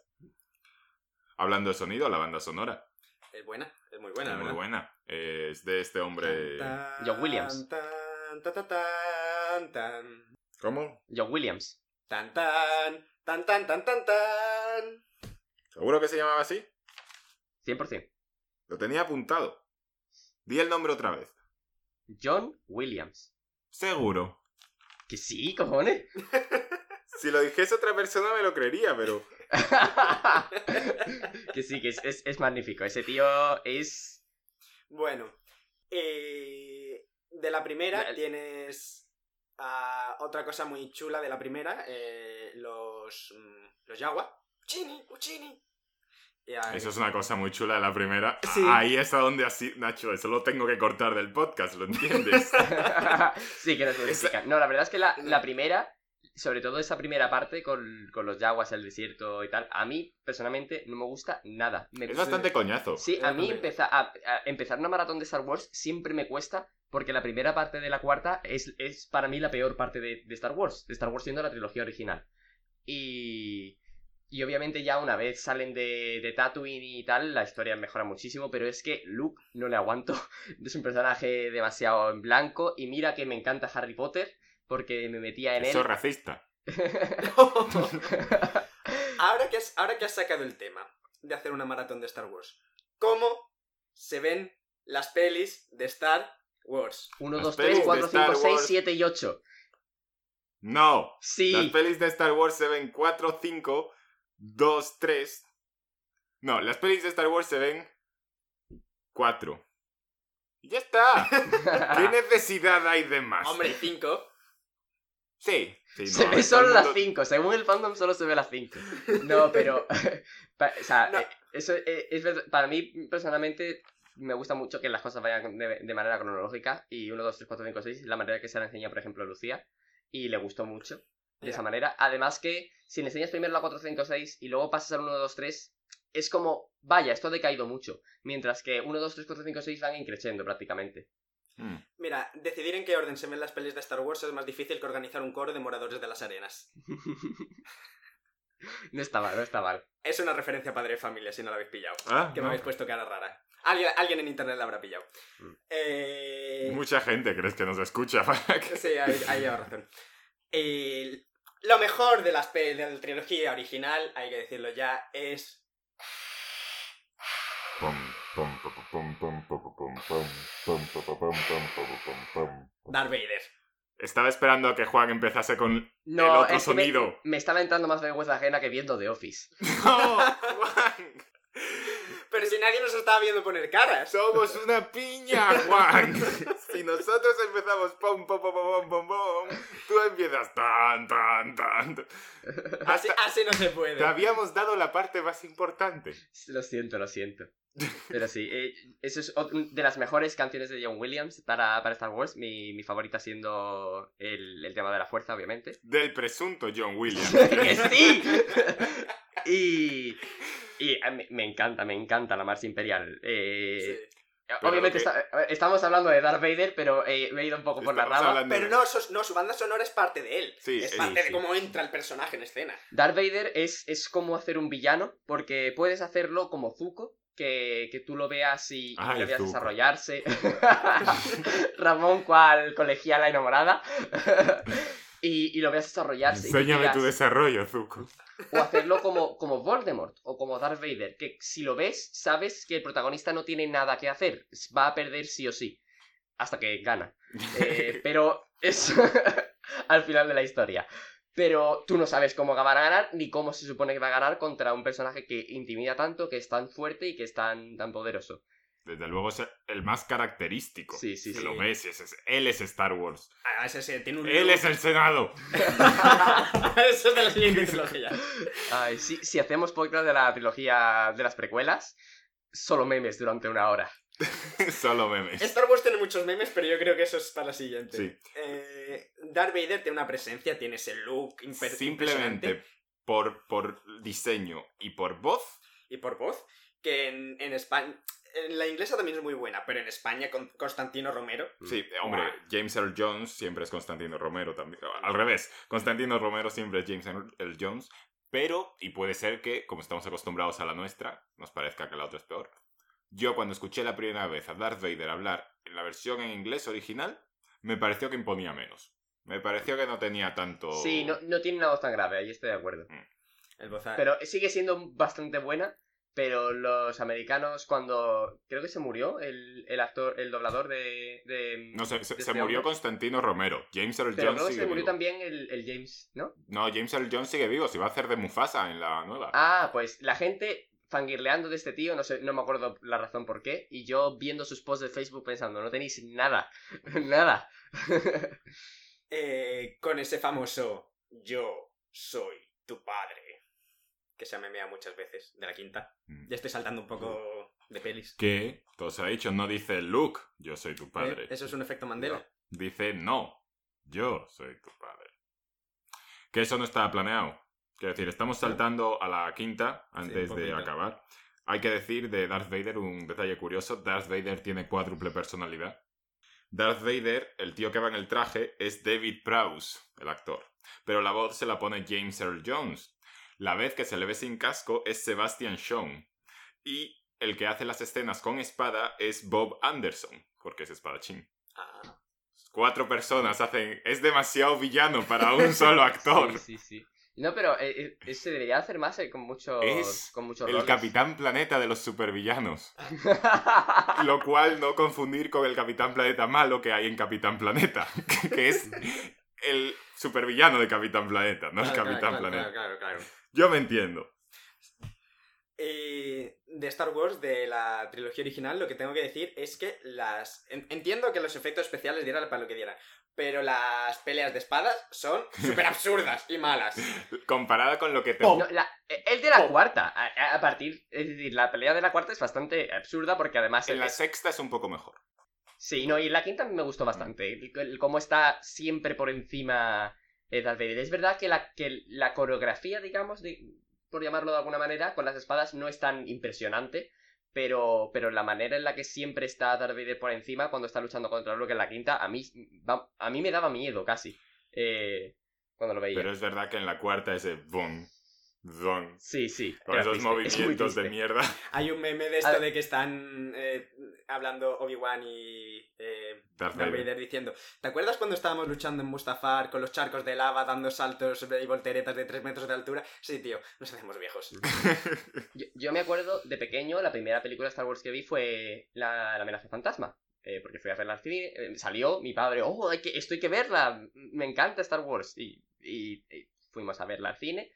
Hablando de sonido, la banda sonora. Es buena, es muy buena, es muy buena. Eh, es de este hombre... Tan, John Williams. Tan, tan, tan, tan, tan. ¿Cómo? John Williams. Tan, tan, tan, tan, tan, tan, tan. ¿Seguro que se llamaba así? 100%. Lo tenía apuntado. Di el nombre otra vez. John Williams. Seguro. Que sí, cojones. Si lo dijese otra persona me lo creería, pero... que sí, que es, es, es magnífico. Ese tío es. Bueno, eh, de la primera El- tienes otra cosa muy chula de la primera, eh, los, mm, los Yawa. Uchini, Uchini. Eso es una cosa muy chula de la primera. Sí. Ahí es a donde así... Nacho, eso lo tengo que cortar del podcast, ¿lo entiendes? sí, que no se explica. No, la verdad es que la, la primera, sobre todo esa primera parte con, con los yaguas, el desierto y tal, a mí personalmente no me gusta nada. Me es bastante coñazo. Sí, a mí empeza- a, a empezar una maratón de Star Wars siempre me cuesta porque la primera parte de la cuarta es, es para mí la peor parte de, de Star Wars, de Star Wars siendo la trilogía original. Y, y obviamente ya una vez salen de, de Tatooine y tal, la historia mejora muchísimo, pero es que Luke no le aguanto, es un personaje demasiado en blanco y mira que me encanta Harry Potter porque me metía en Eso es él. racista. ahora, que has, ahora que has sacado el tema de hacer una maratón de Star Wars, ¿cómo se ven las pelis de Star Wars? 1, Las 2, pelis 3, de 4, Star 5, 6, Wars. 7 y 8. No. Sí. Las pelis de Star Wars se ven 4, 5, 2, 3. No, las pelis de Star Wars se ven 4. Y ya está. ¿Qué necesidad hay de más? Hombre, 5. Sí. sí Se no, ve todo solo el las mundo- 5, según el fandom solo se ve las 5. No, pero. o sea, No. eh, eso eh, es, verdad- para mí personalmente me gusta mucho que las cosas vayan de, de manera cronológica y 1, 2, 3, 4, 5, 6 es la manera que se le enseña, por ejemplo, a Lucía y le gustó mucho de Ya. esa manera. Además que si le enseñas primero la 4, 5, 6 y luego pasas al 1, 2, 3, es como, vaya, esto ha decaído mucho. Mientras que 1, 2, 3, 4, 5, 6 van increciendo prácticamente. Mm. Mira, decidir en qué orden se ven las pelis de Star Wars es más difícil que organizar un coro de moradores de las arenas. no está mal, no está mal. Es una referencia a Padre de Familia, si no la habéis pillado. Ah, Que me habéis puesto cara rara. Alguien, alguien en internet la habrá pillado. Mm. Eh... Mucha gente crees que nos escucha para que... Sí, ahí, ahí lleva razón. El- Lo mejor de, las de la trilogía original, hay que decirlo ya, es Pum, pum, pum, Darth Vader. Estaba esperando a que Juan empezase con el otro sonido. Me, estaba entrando más de vergüenza ajena que viendo The Office. ¡No, Juan! Pero si nadie nos estaba viendo poner caras. Somos una piña, Juan. Si nosotros empezamos pom, pom, pom, pom, pom, pom, tú empiezas tan, tan, tan. Así, así no se puede. te habíamos dado la parte más importante. Lo siento, lo siento. Pero sí, eh, eso es de las mejores canciones de John Williams para, para Star Wars. Mi, mi favorita siendo el, el tema de la fuerza, obviamente. Del presunto John Williams. ¡Que sí! y y a mí- me encanta, me encanta la Marcha Imperial. Eh, Sí. Obviamente lo que- está- a ver, estamos hablando de Darth Vader, pero eh, me he ido un poco por la rama. Pero no, sos- no, su banda sonora es parte de él. Sí, es sí, parte sí. de cómo entra el personaje en escena. Darth Vader es, es como hacer un villano, porque puedes hacerlo como Zuko, que, que tú lo veas y, y Ay, lo veas Zuko. desarrollarse. Ramón, cual colegiala enamorada. y, y lo veas desarrollarse. Enséñame digas- tu desarrollo, Zuko. O hacerlo como, como Voldemort o como Darth Vader, que si lo ves, sabes que el protagonista no tiene nada que hacer, va a perder sí o sí, hasta que gana. Eh, pero es al final de la historia. Pero tú no sabes cómo va a ganar ni cómo se supone que va a ganar contra un personaje que intimida tanto, que es tan fuerte y que es tan, tan poderoso. Desde luego es el más característico. Sí, sí, Que sí. lo ves, es- él es Star Wars. Ah, ese sí, tiene un Él es el Senado. Eso es de la siguiente trilogía. Ay, si, si hacemos podcast de la trilogía de las precuelas, solo memes durante una hora. Solo memes. Star Wars tiene muchos memes, pero yo creo que eso es para la siguiente. Sí. Eh, Darth Vader tiene una presencia, tiene ese look imper- Simplemente por, por diseño y por voz. y por voz, que en, en España... En la inglesa también es muy buena, pero en España con Constantino Romero... Sí, hombre. James Earl Jones siempre es Constantino Romero también. Al revés, Constantino Romero siempre es James Earl Jones. Pero, y puede ser que, como estamos acostumbrados a la nuestra, nos parezca que la otra es peor. Yo cuando escuché la primera vez a Darth Vader hablar en la versión en inglés original, me pareció que imponía menos. Me pareció que no tenía tanto... Sí, no, no tiene una voz tan grave, ahí estoy de acuerdo. El a- Pero sigue siendo bastante buena. Pero los americanos, cuando. Creo que se murió el, el actor, el doblador de. de No sé, se, de se este murió hombre. Constantino Romero. James Earl Pero Jones luego sigue se murió vivo. también el, el James, ¿no? No, James Earl Jones sigue vivo. Se va a hacer de Mufasa en la nueva. Ah, pues la gente fangirleando de este tío, no sé, no me acuerdo la razón por qué. Y yo viendo sus posts de Facebook pensando, no tenéis nada. nada. Eh, con ese famoso Yo soy tu padre. Que se ha memeado muchas veces, de la quinta. Mm. Ya estoy saltando un poco de pelis. Que, todo se ha dicho, no dice Luke, yo soy tu padre. ¿Eh? Eso es un efecto Mandela. Dice no, yo soy tu padre. Que eso no estaba planeado. Quiero decir, estamos saltando a la quinta antes de acabar. Hay que decir de Darth Vader un detalle curioso. Darth Vader tiene cuádruple personalidad. Darth Vader, el tío que va en el traje, es David Prowse, el actor. Pero la voz se la pone James Earl Jones. La vez que se le ve sin casco es Sebastian Shaw. Y el que hace las escenas con espada es Bob Anderson, porque es espadachín. Ah. Cuatro personas hacen... Es demasiado villano para un solo actor. Sí, sí, sí. No, pero eh, eh, se debería hacer más eh, con muchos. Es con muchos El roles. Capitán Planeta de los supervillanos. Lo cual no confundir con el Capitán Planeta malo que hay en Capitán Planeta. Que es el supervillano de Capitán Planeta, no el Claro, Capitán claro, Planeta. Claro, claro, claro. Yo me entiendo. Eh, de Star Wars, de la trilogía original, lo que tengo que decir es que las... en- Entiendo que los efectos especiales dieran para lo que dieran, pero las peleas de espadas son súper absurdas y malas. Comparada con lo que te... No, la- el de la Oh. cuarta, a, a- a partir, es decir, la pelea de la cuarta es bastante absurda porque además En el- la sexta es un poco mejor. Sí, no, y la quinta me gustó bastante. El, el cómo está siempre por encima Es verdad que la, que la coreografía, digamos, por llamarlo de alguna manera, con las espadas no es tan impresionante. Pero, pero la manera en la que siempre está Darth por encima cuando está luchando contra Luke en la quinta, a mí, a mí me daba miedo casi. eh, cuando lo veía. Pero es verdad que en la cuarta ese boom Zon. Sí, sí. Con esos triste, es muy movimientos de mierda. Hay un meme de esto de que están eh, hablando Obi-Wan y eh, Darth Darth Vader. Vader diciendo ¿Te acuerdas cuando estábamos luchando en Mustafar con los charcos de lava dando saltos y volteretas de 3 metros de altura? Sí, tío, nos hacemos viejos. Yo, yo me acuerdo de pequeño, la primera película de Star Wars que vi fue La, la amenaza fantasma. eh, porque fui a verla al cine, eh, salió, mi padre, oh, hay que, esto hay que verla, me encanta Star Wars. Y, y- y fuimos a verla al cine.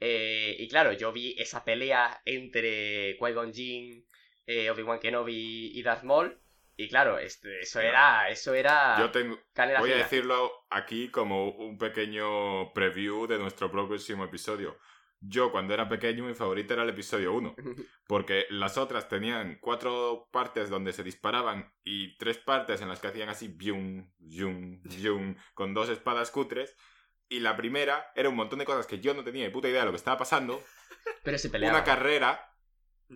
Eh, y claro, yo vi esa pelea entre Qui-Gon Jinn, eh, Obi-Wan Kenobi y Darth Maul. Y claro, este, eso era, eso era Yo tengo, canela voy a decirlo aquí como un pequeño preview de nuestro próximo episodio. Yo, cuando era pequeño, mi favorito era el episodio 1. Porque las otras tenían cuatro partes donde se disparaban y tres partes en las que hacían así, bium, bium, bium, con dos espadas cutres. Y la primera era un montón de cosas que yo no tenía ni puta idea de lo que estaba pasando. Pero se peleaba. Una carrera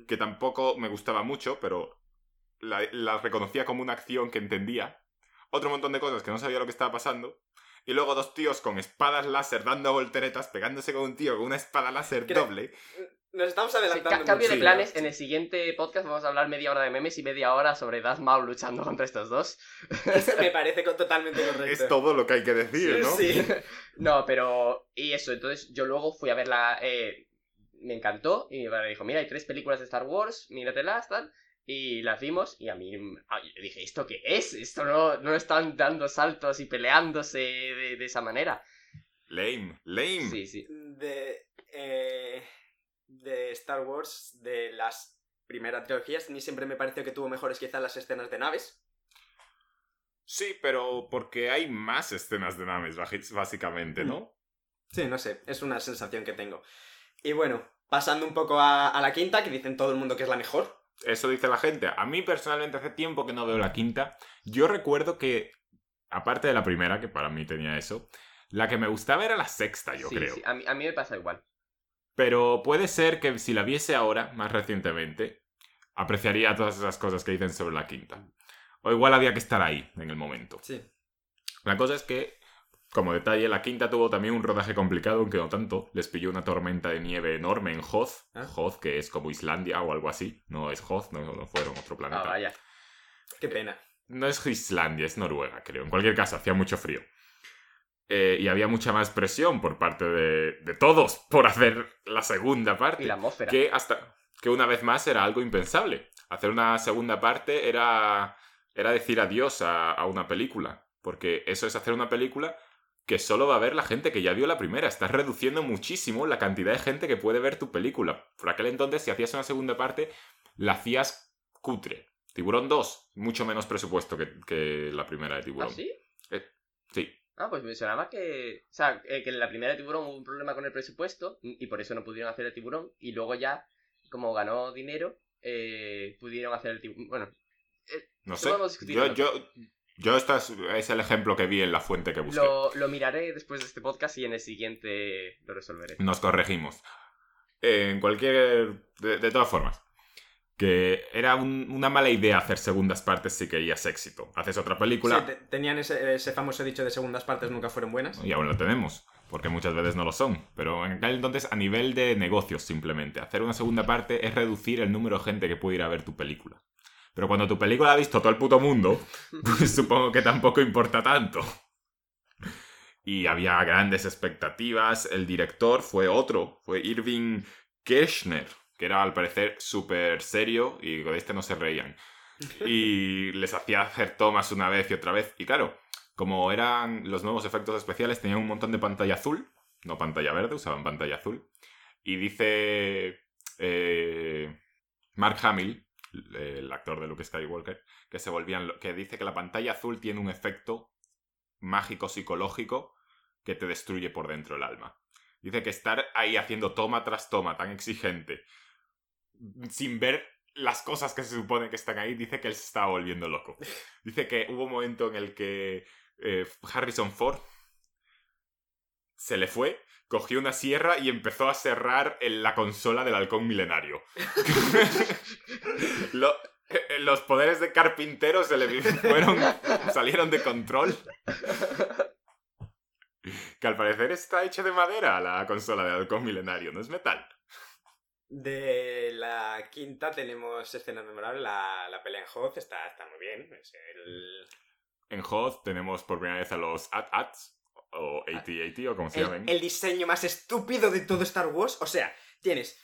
que tampoco me gustaba mucho, pero la, la reconocía como una acción que entendía. Otro montón de cosas que no sabía lo que estaba pasando. Y luego dos tíos con espadas láser dando volteretas, pegándose con un tío con una espada láser Creo- doble. Nos estamos Sí, adelantando. ca- cambio de Sí. planes, en el siguiente podcast vamos a hablar media hora de memes y media hora sobre Darth Maul luchando contra estos dos. Eso me parece totalmente correcto. Es todo lo que hay que decir, ¿no? Sí. No, pero... Y eso, entonces yo luego fui a verla... eh, me encantó y mi padre dijo, mira, hay tres películas de Star Wars, míratelas, tal. Y las vimos y a mí yo dije, ¿esto qué es? Esto no, no están dando saltos y peleándose de, de esa manera. Lame, lame. Sí, sí. de, eh, de Star Wars, de las primeras trilogías, a mí siempre me pareció que tuvo mejores quizás las escenas de naves. Sí, pero porque hay más escenas de naves, básicamente, ¿no? Sí, no sé, es una sensación que tengo. Y bueno, pasando un poco a, a la quinta, que dicen todo el mundo que es la mejor. Eso dice la gente. A mí personalmente hace tiempo que no veo la quinta. Yo recuerdo que, aparte de la primera, que para mí tenía eso, la que me gustaba era la sexta, yo Sí, creo. sí, A, mí, a mí me pasa igual. Pero puede ser que si la viese ahora, más recientemente, apreciaría todas esas cosas que dicen sobre la quinta. O igual había que estar ahí en el momento. Sí. La cosa es que, como detalle, la quinta tuvo también un rodaje complicado, aunque no tanto. Les pilló una tormenta de nieve enorme en Hoth. Ah. Hoth, que es como Islandia o algo así. No es Hoth, no, no fueron otro Ah, planeta. vaya. Qué pena. No es Islandia, es Noruega, creo. En cualquier caso, hacía mucho frío. Eh, y había mucha más presión por parte de, de todos por hacer la segunda parte. Y la atmósfera. Que hasta que una vez más era algo impensable. Hacer una segunda parte era, era decir adiós a, a una película. Porque eso es hacer una película que solo va a ver la gente que ya vio la primera. Estás reduciendo muchísimo la cantidad de gente que puede ver tu película. Por aquel entonces, si hacías una segunda parte, la hacías cutre. Tiburón 2, mucho menos presupuesto que, que la primera de ¿Ah, Tiburón. sí? Sí. Ah, pues me sonaba que. O sea, eh, que en la primera de tiburón hubo un problema con el presupuesto y por eso no pudieron hacer el tiburón. Y luego ya, como ganó dinero, eh, pudieron hacer el tiburón. Bueno, No Eso sé. Yo, yo, yo esta es, es el ejemplo que vi en la fuente que busqué. lo, lo miraré después de este podcast y en el siguiente lo resolveré. Nos corregimos. En cualquier... De, de todas formas. Que era un- una mala idea hacer segundas partes si querías éxito. Haces otra película Sí, te- tenían ese, ese famoso dicho de segundas partes nunca fueron buenas. y aún lo tenemos. Porque muchas veces no lo son. Pero en aquel entonces, a nivel de negocios simplemente, hacer una segunda parte es reducir el número de gente que puede ir a ver tu película. Pero cuando tu película la ha visto todo el puto mundo, pues supongo que tampoco importa tanto. Y había grandes expectativas. El director fue otro, fue Irving Kirchner, que era al parecer súper serio y con este no se reían. Y les hacía hacer tomas una vez y otra vez. Y claro, como eran los nuevos efectos especiales, tenían un montón de pantalla azul, no pantalla verde, usaban pantalla azul. Y dice eh, Mark Hamill, el actor de Luke Skywalker, que se volvían que dice que la pantalla azul tiene un efecto mágico psicológico que te destruye por dentro el alma. Dice que estar ahí haciendo toma tras toma tan exigente sin ver las cosas que se supone que están ahí, dice que él se estaba volviendo loco. Dice que hubo un momento en el que eh, Harrison Ford se le fue, cogió una sierra y empezó a serrar en la consola del halcón milenario. Lo- eh, los poderes de carpintero se le fueron, salieron de control. Que al parecer está hecha de madera la consola de halcón milenario, no es metal. De la quinta tenemos escenas memorables. La, la pelea en Hoth está, está muy bien. Es el, En Hoth tenemos por primera vez a los AT-ATs, o AT-AT, o como se llamen. el diseño más estúpido de todo Star Wars. O sea, tienes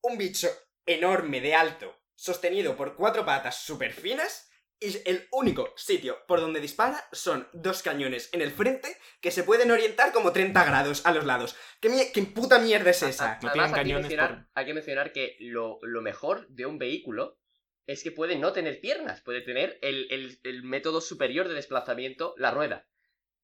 un bicho enorme de alto, sostenido por cuatro patas súper finas. Y el único sitio por donde dispara son dos cañones en el frente que se pueden orientar como 30 grados a los lados. ¿Qué, qué puta mierda es esa? No Además, hay que, mencionar, por- hay que mencionar que lo, lo mejor de un vehículo es que puede no tener piernas, puede tener el, el- el método superior de desplazamiento, la rueda.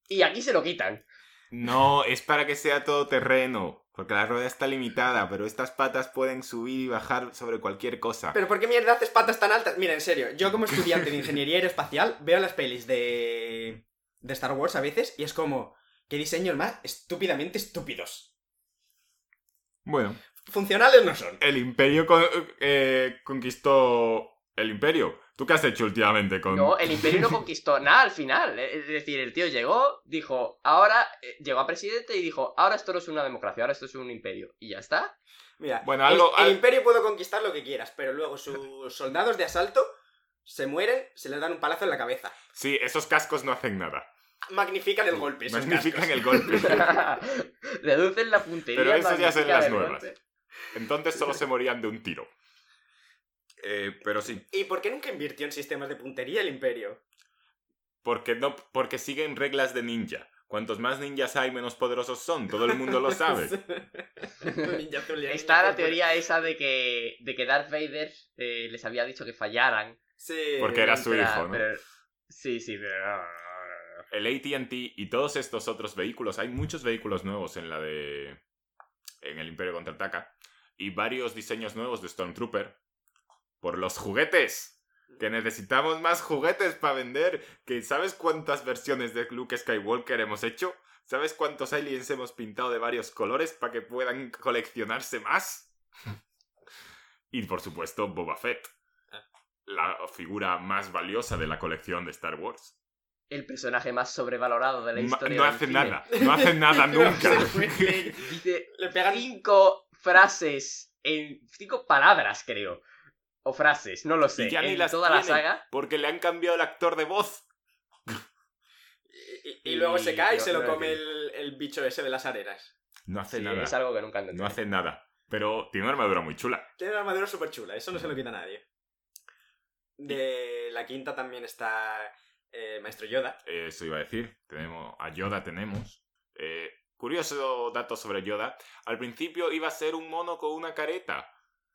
Y aquí se lo quitan. No, es para que sea todo terreno. Porque la rueda está limitada, pero estas patas pueden subir y bajar sobre cualquier cosa. ¿Pero por qué mierda haces patas tan altas? Mira, en serio, yo como estudiante de ingeniería aeroespacial veo las pelis de, de Star Wars a veces y es como, ¿qué diseños más estúpidamente estúpidos? Bueno, Funcionales no son. el imperio con- eh, conquistó... El imperio. ¿Tú qué has hecho últimamente con...? No, el imperio no conquistó nada al final. Es decir, el tío llegó, dijo, ahora, eh, llegó a presidente y dijo, ahora esto no es una democracia, ahora esto es un imperio. Y ya está. Mira, Bueno, el- algo- el, al- imperio puede conquistar lo que quieras, pero luego sus soldados de asalto se mueren, se les dan un palazo en la cabeza. Sí, esos cascos no hacen nada. Magnifican el golpe. esos Magnifican cascos. el golpe. Reducen la puntería. Pero eso ya son magnifican las nuevas. golpe. Entonces solo se morían de un tiro. Eh, pero sí, ¿Y por qué nunca invirtió en sistemas de puntería el imperio? porque, no, porque siguen reglas de ninja. Cuantos más ninjas hay, menos poderosos son. Todo el mundo lo sabe. Está la teoría esa de que, de que Darth Vader eh, les había dicho que fallaran. Sí. Porque era su hijo, ¿no? pero- Sí, sí, pero no. El ATT y todos estos otros vehículos, hay muchos vehículos nuevos en la de. en el Imperio Contraataca. Y varios diseños nuevos de Stormtrooper. Por los juguetes. Que necesitamos más juguetes para vender. Que ¿Sabes cuántas versiones de Luke Skywalker hemos hecho? ¿Sabes cuántos aliens hemos pintado de varios colores para que puedan coleccionarse más? y por supuesto, Boba Fett. La figura más valiosa de la colección de Star Wars. El personaje más sobrevalorado de la Ma- historia. no del hace cine. nada, no hace nada nunca. Dice Le pegan cinco frases en cinco palabras, creo. O frases, no lo sé. Y ya ni en las toda la saga. Porque le han cambiado el actor de voz. Y, y- y luego se cae y se lo come que- el, el bicho ese de las arenas. No hace Sí, nada. es algo que nunca No hace nada. Pero tiene una armadura muy chula. Tiene una armadura súper chula, eso no se lo quita nadie. De la quinta también está eh, Maestro Yoda. Eso iba a decir. Tenemos, a Yoda tenemos. Eh, curioso dato sobre Yoda. Al principio iba a ser un mono con una careta.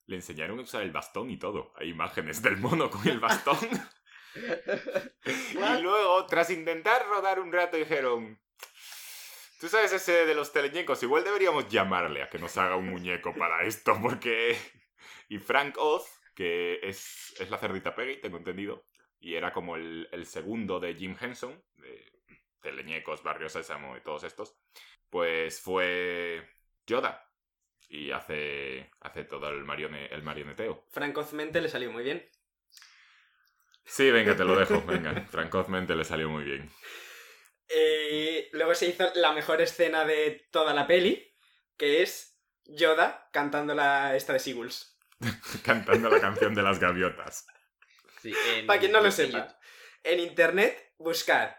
Le enseñaron a usar el bastón y todo. Hay imágenes del mono con el bastón. y luego, tras intentar rodar un rato, dijeron... Tú sabes ese de los teleñecos, igual deberíamos llamarle a que nos haga un muñeco para esto, porque... Y Frank Oz, que es, es la cerdita Peggy, tengo entendido, y era como el, el segundo de Jim Henson, de Teleñecos, Barrio Sésamo y todos estos, pues fue Yoda. Y hace, hace todo el, marione, el marioneteo. Francozmente le salió muy bien. Sí, venga, te lo dejo, venga. Francozmente le salió muy bien. Eh, luego se hizo la mejor escena de toda la peli, que es Yoda cantando la esta de Seagulls. Cantando la canción de las gaviotas. Sí, en- Para quien no lo sepa. En internet, buscar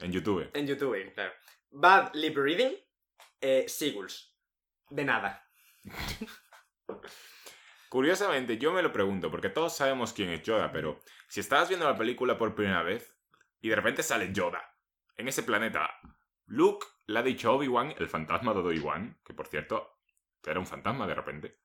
En YouTube. en YouTube, claro. Bad Lip Reading, eh, Seagulls. De nada. Curiosamente, yo me lo pregunto, porque todos sabemos quién es Yoda, pero si estabas viendo la película por primera vez y de repente sale Yoda en ese planeta, Luke le ha dicho Obi-Wan, el fantasma de Obi-Wan, que por cierto era un fantasma de repente,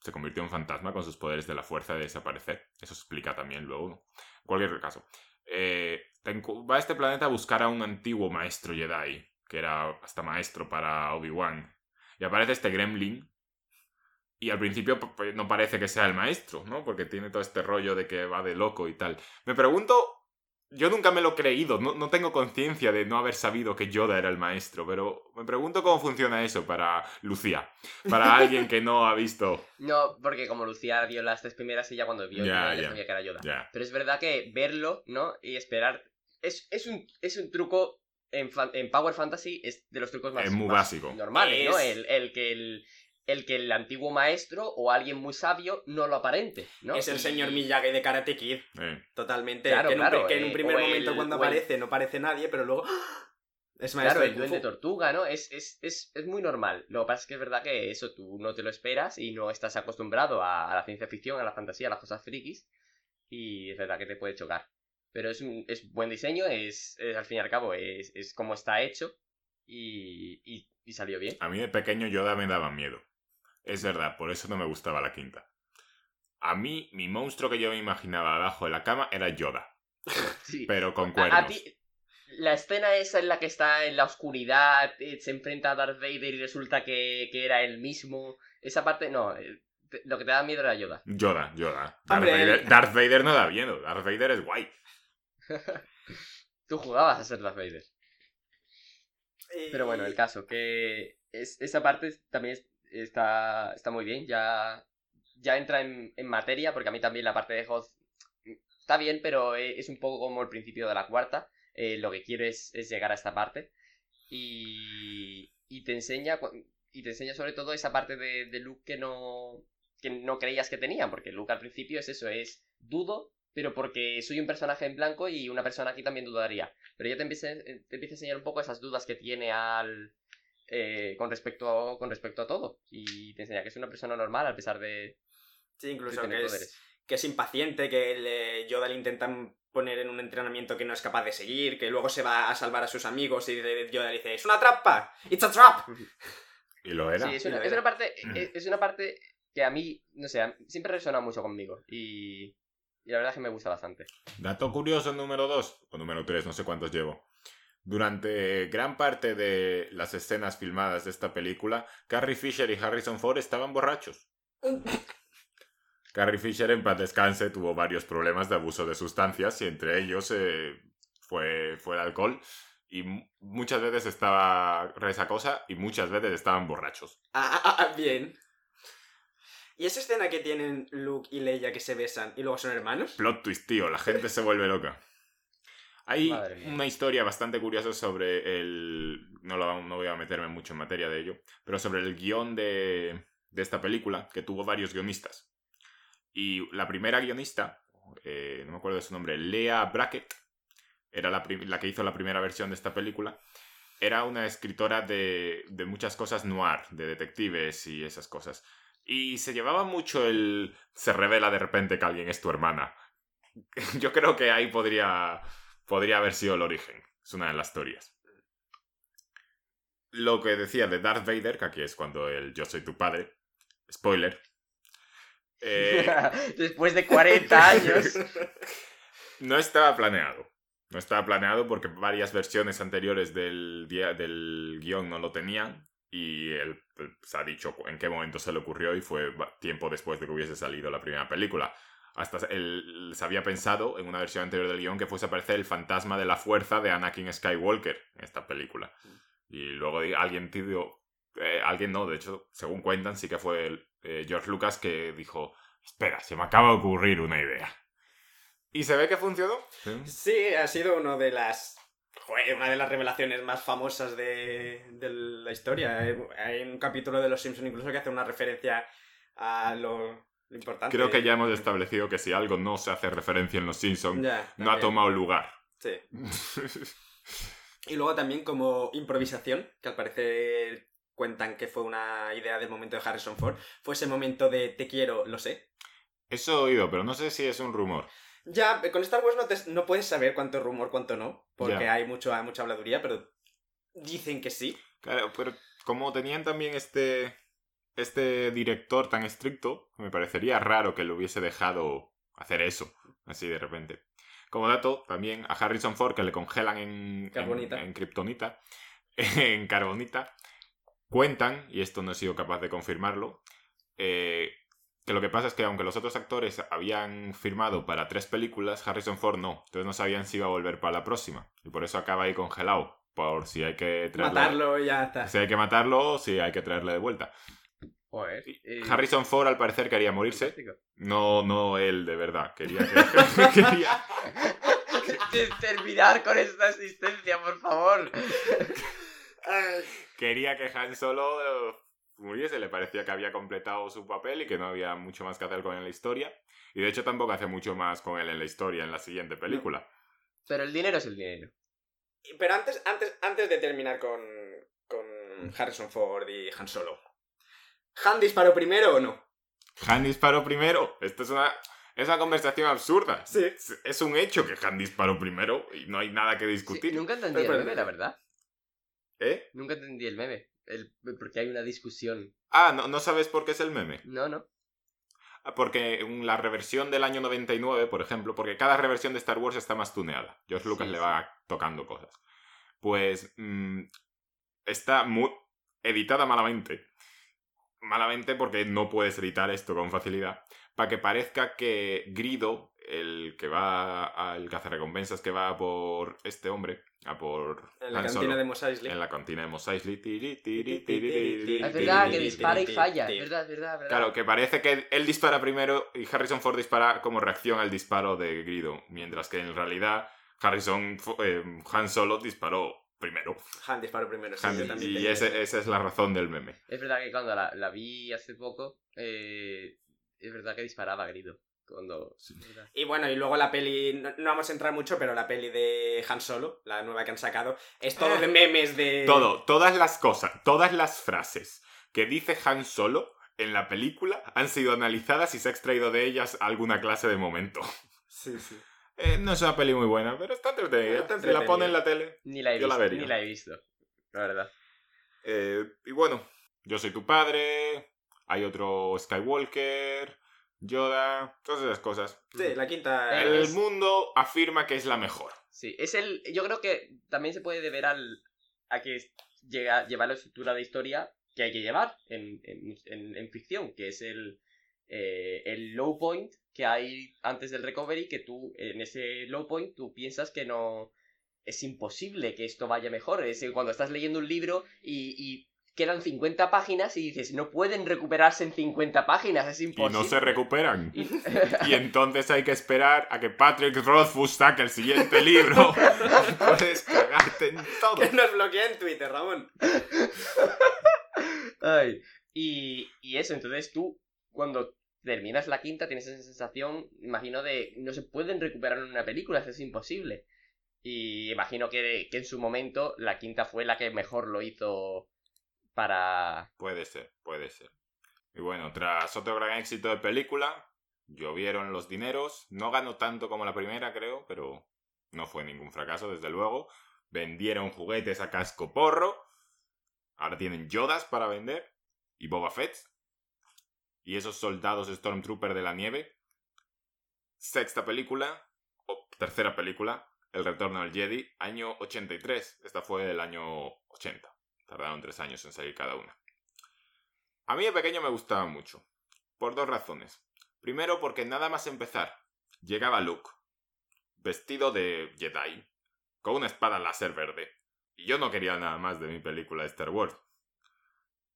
se convirtió en fantasma con sus poderes de la fuerza de desaparecer. Eso explica también luego. En cualquier caso, eh, va a este planeta a buscar a un antiguo maestro Jedi, que era hasta maestro para Obi-Wan. Y aparece este gremlin y al principio p- pues, no parece que sea el maestro, ¿no? Porque tiene todo este rollo de que va de loco y tal. Me pregunto, yo nunca me lo he creído, no, no tengo conciencia de no haber sabido que Yoda era el maestro, pero me pregunto cómo funciona eso para Lucía, para alguien que no ha visto... No, porque como Lucía vio las tres primeras, ella cuando vio Ya, Yoda ya, ya. sabía que era Yoda. Pero es verdad que verlo, ¿no? Y esperar. Es, es, un, es un truco en, en Power Fantasy es de los trucos más, Es muy más básico. normales, ¿no? El, el que el, el que el antiguo maestro o alguien muy sabio no lo aparente, ¿no? Es el Y- señor Miyagi de Karate Kid. Eh, Totalmente. Claro, que, en un, claro, que en un eh, primer el- momento cuando el- aparece no aparece nadie, pero luego... ¡ah! Es Claro, maestro de el duende tortuga, ¿no? Es, es, es, es muy normal. Lo que pasa es que es verdad que eso tú no te lo esperas y no estás acostumbrado a, a la ciencia ficción, a la fantasía, a las cosas frikis. Y es verdad que te puede chocar. Pero es, un, es buen diseño, es, es, al fin y al cabo, es, es como está hecho. Y, y, y salió bien. a mí de pequeño Yoda me daba miedo. Es verdad, por eso no me gustaba la quinta. A mí, mi monstruo que yo me imaginaba abajo de la cama era Yoda, Sí. pero con cuernos. a ti- la escena esa en la que está en la oscuridad, eh, se enfrenta a Darth Vader y resulta que, que era él mismo. Esa parte, no. eh, Lo que te da miedo era Yoda. Yoda, Yoda. Darth, Vader, el- Darth Vader no da miedo. Darth Vader es guay. Tú jugabas a ser Darth Vader. Y- Pero bueno, el caso, que es, esa parte también es- está, está muy bien, ya, ya entra en, en materia, porque a mí también la parte de Hoth está bien, pero e- es un poco como el principio de la cuarta, eh, lo que quiero es, llegar a esta parte, y, y te enseña, y te enseña sobre todo esa parte de, de Luke que no, que no creías que tenía, porque Luke al principio es eso, es dudo, pero porque soy un personaje en blanco y una persona aquí también dudaría. Pero ya te empieza, te empieza a enseñar un poco esas dudas que tiene al eh, con respecto a, con respecto a todo. Y te enseña que es una persona normal a pesar de, Sí, incluso que es, que es impaciente, que le, Yoda le intentan poner en un entrenamiento que no es capaz de seguir, que luego se va a salvar a sus amigos y de- Yoda le dice, ¡es una trampa! ¡It's a trap! Y lo era. Sí, es una, lo es era. una parte, es, es una parte que a mí, no sé, a- siempre resuena mucho conmigo. Y, y la verdad es que me gusta bastante. Dato curioso número 2, o número 3, no sé cuántos llevo. Durante gran parte de las escenas filmadas de esta película, Carrie Fisher y Harrison Ford estaban borrachos. Carrie Fisher, en paz descanse, tuvo varios problemas de abuso de sustancias y entre ellos eh, fue, fue el alcohol. Y mu- muchas veces estaba resacosa y muchas veces estaban borrachos. Ah, ah, ah, bien. ¿Y esa escena que tienen Luke y Leia que se besan y luego son hermanos? Plot twist, tío, la gente se vuelve loca. Hay una historia bastante curiosa sobre el... No, lo, no voy a meterme mucho en materia de ello, pero sobre el guion de, de esta película, que tuvo varios guionistas. Y la primera guionista, eh, no me acuerdo de su nombre, Lea Brackett, era la, la que hizo la primera versión de esta película. Era una escritora de, de muchas cosas noir, de detectives y esas cosas. Y se llevaba mucho el... Se revela de repente que alguien es tu hermana. Yo creo que ahí podría, podría haber sido el origen. Es una de las teorías. Lo que decía de Darth Vader, que aquí es cuando el yo soy tu padre. Spoiler. Eh, Después de 40 años. no estaba planeado. No estaba planeado porque varias versiones anteriores del, del guion no lo tenían. Y él pues, se ha dicho en qué momento se le ocurrió y fue tiempo después de que hubiese salido la primera película. Hasta él se había pensado en una versión anterior del guion que fuese a aparecer el fantasma de la fuerza de Anakin Skywalker en esta película. Y luego alguien pidió. eh, alguien no, de hecho, según cuentan, sí que fue el, eh, George Lucas que dijo: Espera, se me acaba de ocurrir una idea. ¿Y se ve que funcionó? Sí. Sí, ha sido una de las. joder, una de las revelaciones más famosas de, de la historia. Hay un capítulo de Los Simpsons incluso que hace una referencia a lo, lo importante. Creo que ya hemos establecido que si algo no se hace referencia en Los Simpsons, Ya, no ha tomado lugar. Sí. Y luego también como improvisación, que al parecer cuentan que fue una idea del momento de Harrison Ford, fue ese momento de te quiero, lo sé. Eso he oído, pero no sé si es un rumor. Ya, con Star Wars no, te- no puedes saber cuánto es rumor, cuánto no, porque Ya. hay, mucho, hay mucha habladuría, pero dicen que sí. Claro, pero como tenían también este, este director tan estricto, me parecería raro que lo hubiese dejado hacer eso, así de repente. Como dato, también a Harrison Ford, que le congelan en Carbonita. en, en Kryptonita, en Carbonita, cuentan, y esto no he sido capaz de confirmarlo, eh, que lo que pasa es que aunque los otros actores habían firmado para tres películas, Harrison Ford no. Entonces no sabían si iba a volver para la próxima. Y por eso acaba ahí congelado. Por si hay que. Matarlo y ya está. Si hay que matarlo, si hay que traerle de vuelta. Joder. eh, Harrison Ford al parecer quería morirse. fantástico. No, no él de verdad. Quería que... quería- terminar con esta existencia, por favor. Quería que Han Solo muriese, le parecía que había completado su papel y que no había mucho más que hacer con él en la historia. Y de hecho tampoco hace mucho más con él en la historia, en la siguiente película. Pero el dinero es el dinero. Pero antes, antes, antes de terminar con, con Harrison Ford y Han Solo. ¿Han disparó primero o no? Han disparó primero. Esto es una, es una conversación absurda. Sí. Es, es un hecho que Han disparó primero y no hay nada que Sí, discutir. nunca entendí Pero, el meme, la verdad. ¿Eh? Nunca entendí el meme. El, porque hay una discusión. Ah, ¿no, ¿no sabes por qué es el meme? No, no. Ah, Porque en la reversión del año 99, por ejemplo, porque cada reversión de Star Wars está más tuneada. George Lucas Sí, le sí. va tocando cosas. Pues mm, está muy editada malamente. Malamente porque no puedes editar esto con facilidad. Para que parezca que Grido, el que va al cazarrecompensas que va por este hombre, a por En la cantina de Mos Eisley. en la cantina de Mos Eisley, Es verdad que dispara y falla. verdad, es verdad, verdad. Claro, que parece que él dispara primero y Harrison Ford dispara como reacción al disparo de Grido, mientras que en realidad Harrison eh, Han Solo disparó primero. Han disparó primero, sí, Han- yo también y ese- esa es la razón del meme. Es verdad que cuando la, la vi hace poco, eh, es verdad que disparaba grido. Cuando... Y bueno, y luego la peli, no, no vamos a entrar mucho, pero la peli de Han Solo, la nueva que han sacado, es todo de memes de... Todo, todas las cosas, todas las frases que dice Han Solo en la película han sido analizadas y se ha extraído de ellas alguna clase de momento. Sí, sí. Eh, no es una peli muy buena, pero está entretenida. Está Si la pone en la tele. Ni la he Yo la visto, vería. ni la he visto. La verdad. Eh, y bueno, yo soy tu padre, hay otro Skywalker, Yoda, todas esas cosas. Sí, la quinta... El es- mundo afirma que es la mejor. Sí, es el. Yo creo que también se puede deber al. a que llega, llevar la estructura de historia que hay que llevar en, en, en- en ficción, que es el. eh, el low point que hay antes del recovery, que tú, en ese low point, tú piensas que no. Es imposible que esto vaya mejor. Es cuando estás leyendo un libro y, y quedan 50 páginas y dices, no pueden recuperarse en 50 páginas, es Y imposible. no se recuperan. Y- Y entonces hay que esperar a que Patrick Rothfuss saque el siguiente libro. Puedes cagarte en todo. Que nos en Twitter, Ramón. Ay, y, y eso, entonces tú, cuando terminas la quinta, tienes esa sensación, imagino, de no se pueden recuperar en una película, es imposible. Y imagino que, que en su momento la quinta fue la que mejor lo hizo para... Puede ser, puede ser. Y bueno, tras otro gran éxito de película, llovieron los dineros. No ganó tanto como la primera, creo, pero no fue ningún fracaso, desde luego. Vendieron juguetes a casco porro. Ahora tienen Yodas para vender. Y Boba Fett. Y esos soldados Stormtrooper de la nieve. Sexta película. O tercera película. El retorno al Jedi. Año 83. Esta fue del año 80. Tardaron tres años en salir cada una. A mí de pequeño me gustaba mucho. Por dos razones. Primero porque nada más empezar, llegaba Luke, vestido de Jedi, con una espada láser verde. Y yo no quería nada más de mi película de Star Wars.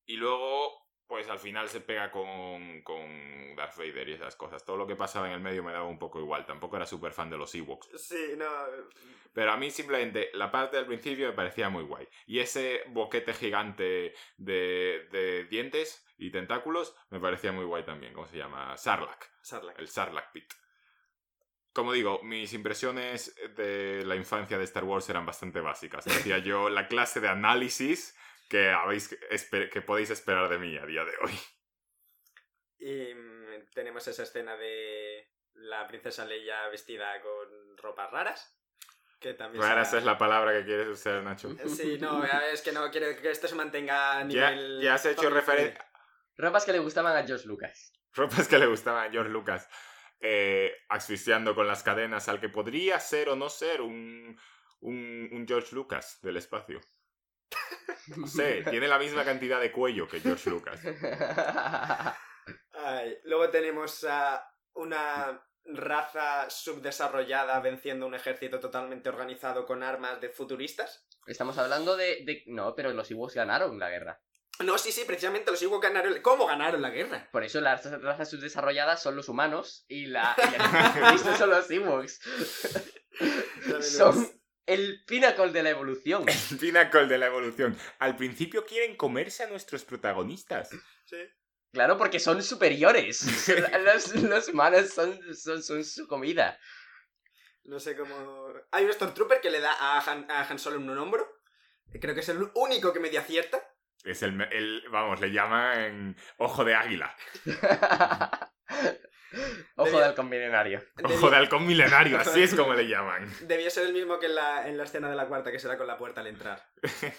Y luego, pues al final se pega con, con Darth Vader y esas cosas. Todo lo que pasaba en el medio me daba un poco igual. Tampoco era súper fan de los Ewoks. Sí, no... Pero a mí simplemente la parte del principio me parecía muy guay. Y ese boquete gigante de, de dientes y tentáculos me parecía muy guay también. ¿Cómo se llama? Sarlacc. Sarlacc. El Sarlacc Pit. Como digo, mis impresiones de la infancia de Star Wars eran bastante básicas. Decía yo la clase de análisis que, habéis, que podéis esperar de mí a día de hoy. Y mm, tenemos esa escena de la princesa Leia vestida con ropas raras. Que también Rara será- esa es la palabra que quieres usar, Nacho. Sí, no, es que no quiero que esto se mantenga a Ya, nivel... ya has hecho referencia... Ropas que le gustaban a George Lucas. ropas que le gustaban a George Lucas, eh, asfixiando con las cadenas al que podría ser o no ser un, un, un George Lucas del espacio. No sé, tiene la misma cantidad de cuello que George Lucas. Ay, luego tenemos a una raza subdesarrollada venciendo un ejército totalmente organizado con armas de futuristas. Estamos hablando de, de- No, pero los Ewoks ganaron la guerra. No, sí, sí, precisamente los Ewoks ganaron... ¿Cómo ganaron la guerra? Por eso las razas subdesarrolladas son los humanos y, la, y la- son los Ewoks. Son el pinnacle de la evolución. El pinnacle de la evolución. Al principio quieren comerse a nuestros protagonistas. Sí. Claro, porque son superiores. Los, los humanos son, son, son su comida. No sé cómo. Hay un Stormtrooper que le da a Han, a Han Solo en un hombro. Creo que es el único que medio acierta. Es el, el- vamos, le llaman ojo de águila. Ojo Debía- del conmilenario. Ojo de halcón milenario, así es como le llaman. Debió ser el mismo que en la, en la escena de la cuarta, que será con la puerta al entrar.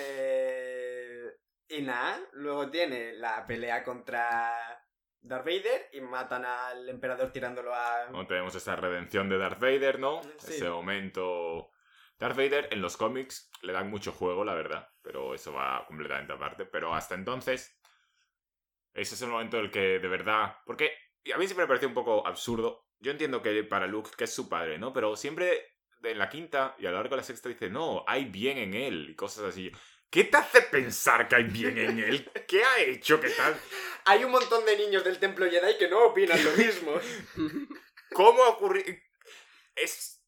Eh, y nada, luego tiene la pelea contra Darth Vader y matan al emperador tirándolo a... No tenemos esa redención de Darth Vader, ¿no? Sí. Ese momento. Darth Vader en los cómics le dan mucho juego, la verdad, pero eso va completamente aparte. Pero hasta entonces, ese es el momento en el que de verdad. Porque a mí siempre me pareció un poco absurdo. Yo entiendo que para Luke, que es su padre, ¿no? Pero siempre en la quinta y a lo largo de la sexta dice, no, hay bien en él y cosas así. ¿Qué te hace pensar que hay bien en él? ¿Qué ha hecho que tal? Hay un montón de niños del Templo Jedi que no opinan lo mismo. ¿Cómo ha ocurrido? Es.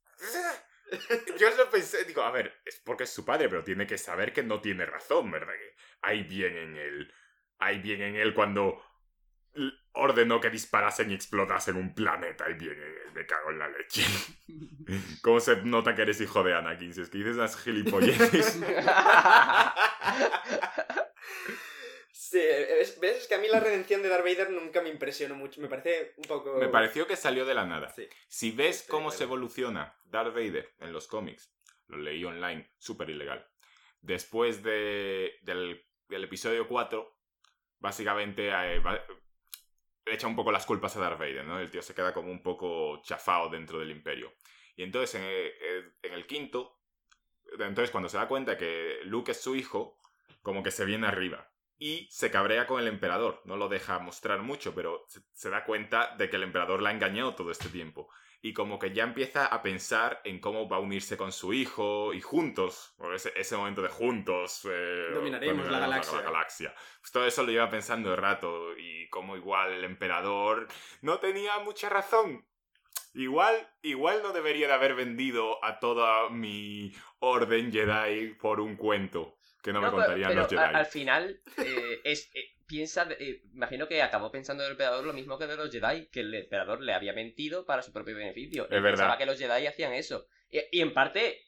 Yo lo pensé, digo, a ver, es porque es su padre, pero tiene que saber que no tiene razón, ¿verdad? Que hay bien en él. Hay bien en él cuando ordenó que disparasen y explotasen un planeta. Hay bien en él, me cago en la leche. ¿Cómo se nota que eres hijo de Anakin? Si es que dices unas gilipolleces. Sí, es- ves, es que a mí la redención de Darth Vader nunca me impresionó mucho. Me parece un poco... Me pareció que salió de la nada. Sí. Si ves cómo se evoluciona Darth Vader en los cómics, lo leí online, súper ilegal. Después de, del, del episodio 4, básicamente eh, echa un poco las culpas a Darth Vader, ¿no? El tío se queda como un poco chafado dentro del imperio. Y entonces en el, en el quinto, entonces cuando se da cuenta que Luke es su hijo, como que se viene arriba. Y se cabrea con el emperador. No lo deja mostrar mucho, pero se, da cuenta de que el emperador la ha engañado todo este tiempo. Y como que ya empieza a pensar en cómo va a unirse con su hijo y juntos, ese, ese momento de juntos, eh, Dominaremos la galaxia. galaxia. Pues todo eso lo lleva pensando de rato y como igual el emperador no tenía mucha razón. Igual, igual no debería de haber vendido a toda mi orden Jedi por un cuento que no, me No, contarían pero los Jedi. al final, eh, es, eh, piensa, eh, imagino que acabó pensando del emperador lo mismo que de los Jedi, que el emperador le había mentido para su propio beneficio. Es Y Pensaba verdad. que los Jedi hacían eso. Y, y en parte,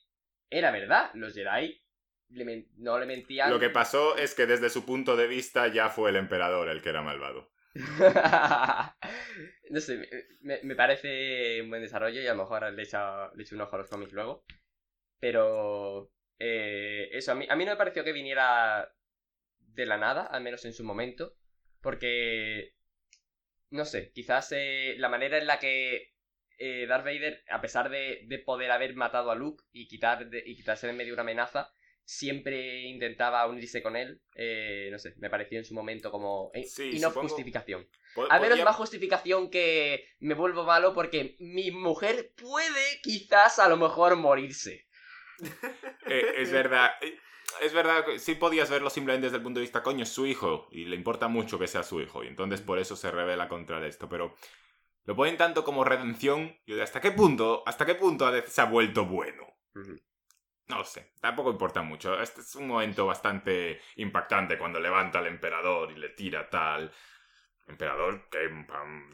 era verdad, los Jedi le no le mentían. Lo que pasó es que desde su punto de vista ya fue el emperador el que era malvado. no sé, me, parece un buen desarrollo y a lo mejor le echo un ojo a los cómics luego. Pero eh, eso, a mí, a mí no me pareció que viniera de la nada, al menos en su momento, porque, no sé, quizás eh, la manera en la que eh, Darth Vader, a pesar de, de poder haber matado a Luke y, quitar de- y quitarse de en medio una amenaza, siempre intentaba unirse con él, eh, no sé, me pareció en su momento como... eh, Sí, y no supongo- justificación. Al menos podía- más justificación que me vuelvo malo porque mi mujer puede quizás a lo mejor morirse. Eh, es verdad. eh, Es verdad que sí podías verlo simplemente desde el punto de vista, coño, es su hijo. Y le importa mucho que sea su hijo. Y entonces por eso se revela contra esto. Pero lo ponen tanto como redención. Y ¿hasta qué punto? ¿Hasta qué punto se ha vuelto bueno? No lo sé, tampoco importa mucho. Este es un momento bastante impactante cuando levanta al emperador y le tira tal. Emperador que pam,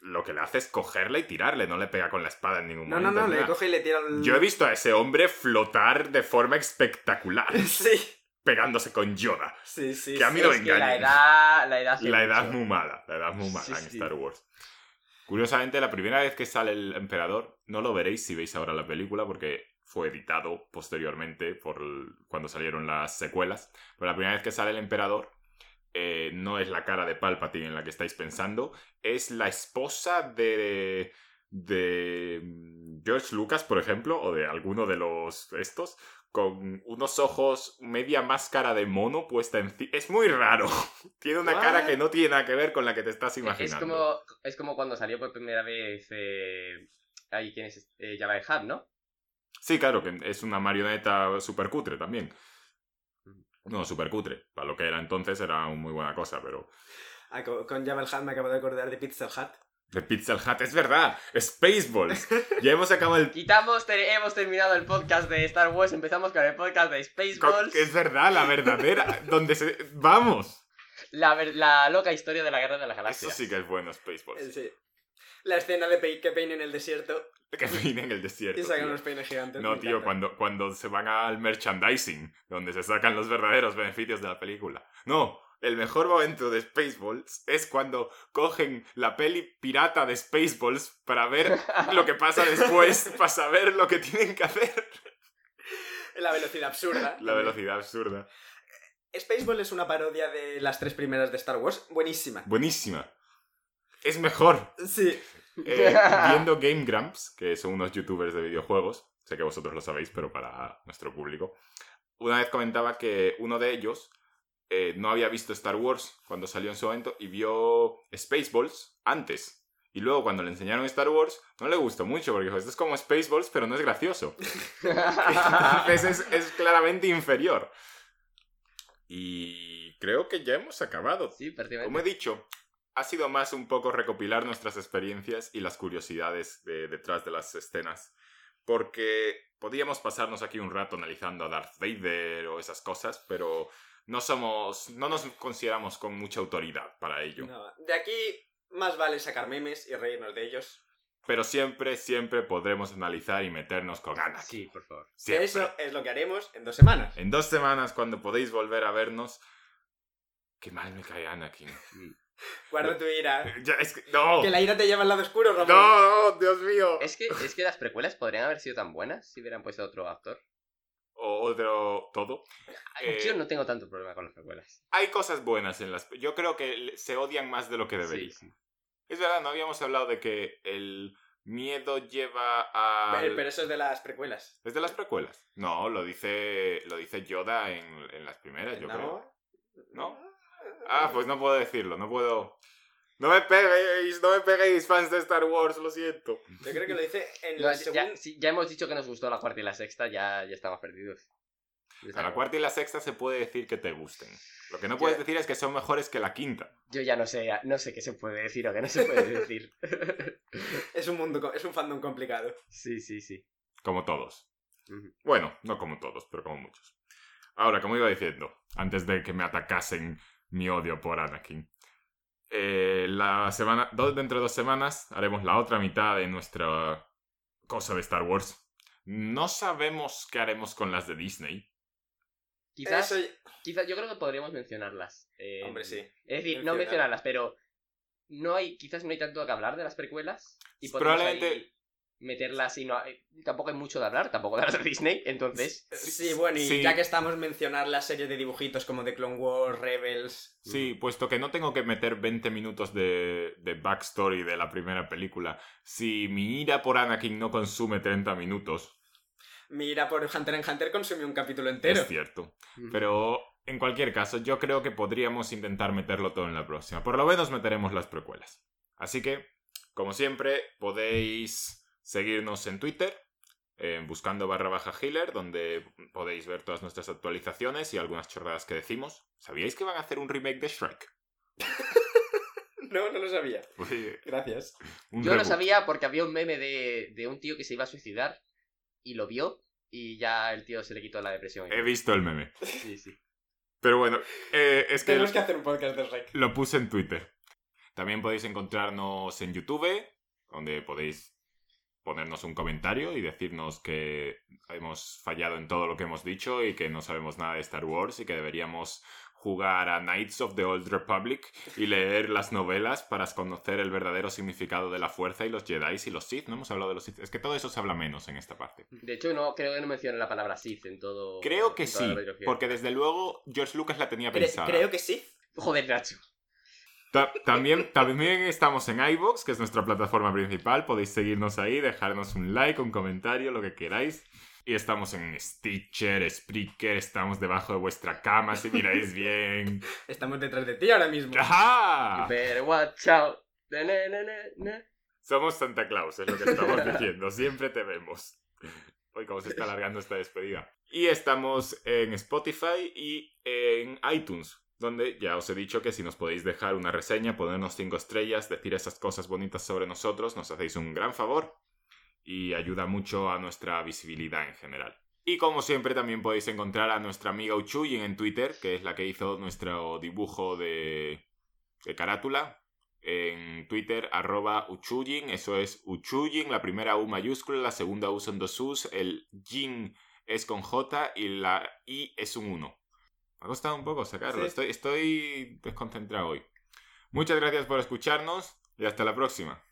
lo que le hace es cogerle y tirarle, no le pega con la espada en ningún No, no, momento. no, ni le coge y le tira el... Yo he visto a ese hombre flotar de forma espectacular, Sí, pegándose con Yoda. sí, sí. Que a mí sí. no me que la engañen. edad, la edad, La edad es muy mala, la edad es muy mala Sí, en sí. Star Wars. Curiosamente, la primera vez que sale el emperador, no lo veréis si veis ahora la película, porque fue editado posteriormente por el- cuando salieron las secuelas. Pero la primera vez que sale el emperador, eh, no es la cara de Palpatine en la que estáis pensando, es la esposa de. de. George Lucas, por ejemplo, o de alguno de los estos, con unos ojos, media máscara de mono puesta encima. Es muy raro. Tiene una What? cara que no tiene nada que ver con la que te estás Es imaginando. como, es como cuando salió por primera vez. Eh, ahí, ¿quién es? Eh, Jabba the Hutt, ¿no? Sí, claro, que es una marioneta super cutre también. No, super cutre. Para lo que era entonces era una muy buena cosa, pero... Ah, con, con Hutt me acabo de acordar de Pizza el Hut. De Pizza Hut, es verdad. Spaceballs. Ya hemos acabado el... Quitamos, te- hemos terminado el podcast de Star Wars, empezamos con el podcast de Spaceballs. Es verdad, la verdadera. donde se... Vamos. La, ver- la loca historia de la guerra de las Eso galaxias. sí que es bueno, Spaceballs. Sí. La escena de pe- que peine en el desierto Que viene en el desierto. y sacan tío. unos peines gigantes. No, tío, cuando, cuando se van al merchandising, donde se sacan los verdaderos beneficios de la película. No, el mejor momento de Spaceballs es cuando cogen la peli pirata de Spaceballs para ver lo que pasa después, para saber lo que tienen que hacer. La velocidad absurda. La velocidad absurda. Spaceball es una parodia de las tres primeras de Star Wars. Buenísima. Buenísima. Es mejor. Sí. Eh, viendo Game Grumps, que son unos youtubers de videojuegos, sé que vosotros lo sabéis, pero para nuestro público, una vez comentaba que uno de ellos eh, no había visto Star Wars cuando salió en su momento y vio Spaceballs antes. Y luego cuando le enseñaron Star Wars, no le gustó mucho porque dijo, esto es como Spaceballs, pero no es gracioso. Entonces es, es claramente inferior. Y creo que ya hemos acabado. sí, prácticamente. Como he dicho, ha sido más un poco recopilar nuestras experiencias y las curiosidades de- detrás de las escenas. Porque podíamos pasarnos aquí un rato analizando a Darth Vader o esas cosas, pero no somos. no nos consideramos con mucha autoridad para ello. No, de aquí más vale sacar memes y reírnos de ellos. Pero siempre, siempre podremos analizar y meternos con Anakin. Sí, por favor. Siempre. Eso es lo que haremos en dos semanas. En dos semanas, cuando podéis volver a vernos. Qué mal me cae Anakin. Guarda tu ira. Ya, es que. ¡No! Que la ira te lleva al lado oscuro, Ramón. ¡No! ¡Dios mío! Es que, es que las precuelas podrían haber sido tan buenas si hubieran puesto a otro actor. O otro. todo. Eh, Yo no tengo tanto problema con las precuelas. Hay cosas buenas en las... Yo creo que se odian más de lo que deberían. sí. Es verdad, no habíamos hablado de que el miedo lleva a... Pero, pero eso es de las precuelas. ¿Es de las precuelas? No, lo dice, lo dice Yoda en, en las primeras, yo creo. ¿No? Ah, pues no puedo decirlo, no puedo... No me peguéis, no me peguéis, fans de Star Wars, lo siento. Yo creo que lo dice en No, la ya, segunda. sí, ya hemos dicho que nos gustó la cuarta y la sexta, ya, ya estamos perdidos. A la cuarta y la sexta se puede decir que te gusten. Lo que no puedes decir es que son mejores que la quinta. Yo ya no sé, no sé qué se puede decir o qué no se puede decir. Es un mundo, es un fandom complicado. sí, sí, sí. Como todos. Bueno, no como todos, pero como muchos. Ahora, como iba diciendo, antes de que me atacasen mi odio por Anakin, eh, la semana, dentro de dos semanas haremos la otra mitad de nuestra cosa de Star Wars. No sabemos qué haremos con las de Disney. Quizás, Eso- quizás yo creo que podríamos mencionarlas. eh, Hombre, sí. Es decir, no Mencionar. mencionarlas, pero no hay, quizás no hay tanto que hablar de las precuelas. Y Probablemente- ahí meterlas y no hay- tampoco hay mucho de hablar, tampoco de las de Disney, entonces... Sí, bueno, y Sí. ya que estamos mencionar la serie de dibujitos como de Clone Wars, Rebels. Sí, puesto que no tengo que meter 20 minutos de, de backstory de la primera película, si mi ira por Anakin no consume 30 minutos, Mira, por Hunter x Hunter consumió un capítulo entero. es cierto. Pero en cualquier caso, yo creo que podríamos intentar meterlo todo en la próxima. Por lo menos meteremos las precuelas. Así que, como siempre, podéis seguirnos en Twitter, buscando barra baja healer, donde podéis ver todas nuestras actualizaciones y algunas chorradas que decimos. ¿Sabíais que van a hacer un remake de Shrek? No, no lo sabía. Oye, Gracias. Yo lo sabía porque había un meme de, de un tío que se iba a suicidar y lo vio y ya el tío se le quitó la depresión. He visto el meme. Sí, sí. Pero bueno, eh, es que Tenemos que hacer un podcast de Shrek. lo puse en Twitter. También podéis encontrarnos en YouTube, donde podéis ponernos un comentario y decirnos que hemos fallado en todo lo que hemos dicho y que no sabemos nada de Star Wars y que deberíamos jugar a Knights of the Old Republic y leer las novelas para conocer el verdadero significado de la fuerza y los Jedi y los Sith. No hemos hablado de los Sith. Es que todo eso se habla menos en esta parte. De hecho, no, creo que no menciona la palabra Sith en todo. Creo que sí, porque desde luego George Lucas la tenía Cre- pensada. creo que sí. Joder, Nacho. Ta- también, también estamos en iVoox, que es nuestra plataforma principal. Podéis seguirnos ahí, dejarnos un like, un comentario, lo que queráis. Y estamos en Stitcher, Spreaker, estamos debajo de vuestra cama si miráis bien. Estamos detrás de ti ahora mismo. ¡Ajá! Pero watch out. Na, na, na, na, na. Somos Santa Claus, es lo que estamos diciendo. Siempre te vemos. Hoy cómo se está alargando esta despedida. Y estamos en Spotify y en iTunes. Donde ya os he dicho que si nos podéis dejar una reseña, ponernos cinco estrellas, decir esas cosas bonitas sobre nosotros, nos hacéis un gran favor y ayuda mucho a nuestra visibilidad en general. Y como siempre también podéis encontrar a nuestra amiga Uchuyin en Twitter, que es la que hizo nuestro dibujo de, carátula. En Twitter, arroba Uchuyin, eso es Uchuyin, la primera U mayúscula, la segunda U son dos U's, el Jin es con J y la I es un 1. Me ha costado un poco sacarlo, Sí. estoy, estoy desconcentrado hoy. Muchas gracias por escucharnos y hasta la próxima.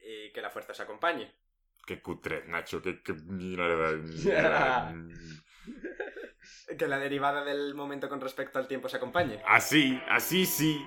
Y que la fuerza os acompañe. Qué cutre, Nacho, qué, qué mierda. Que la derivada del momento con respecto al tiempo se acompañe. Así, así sí.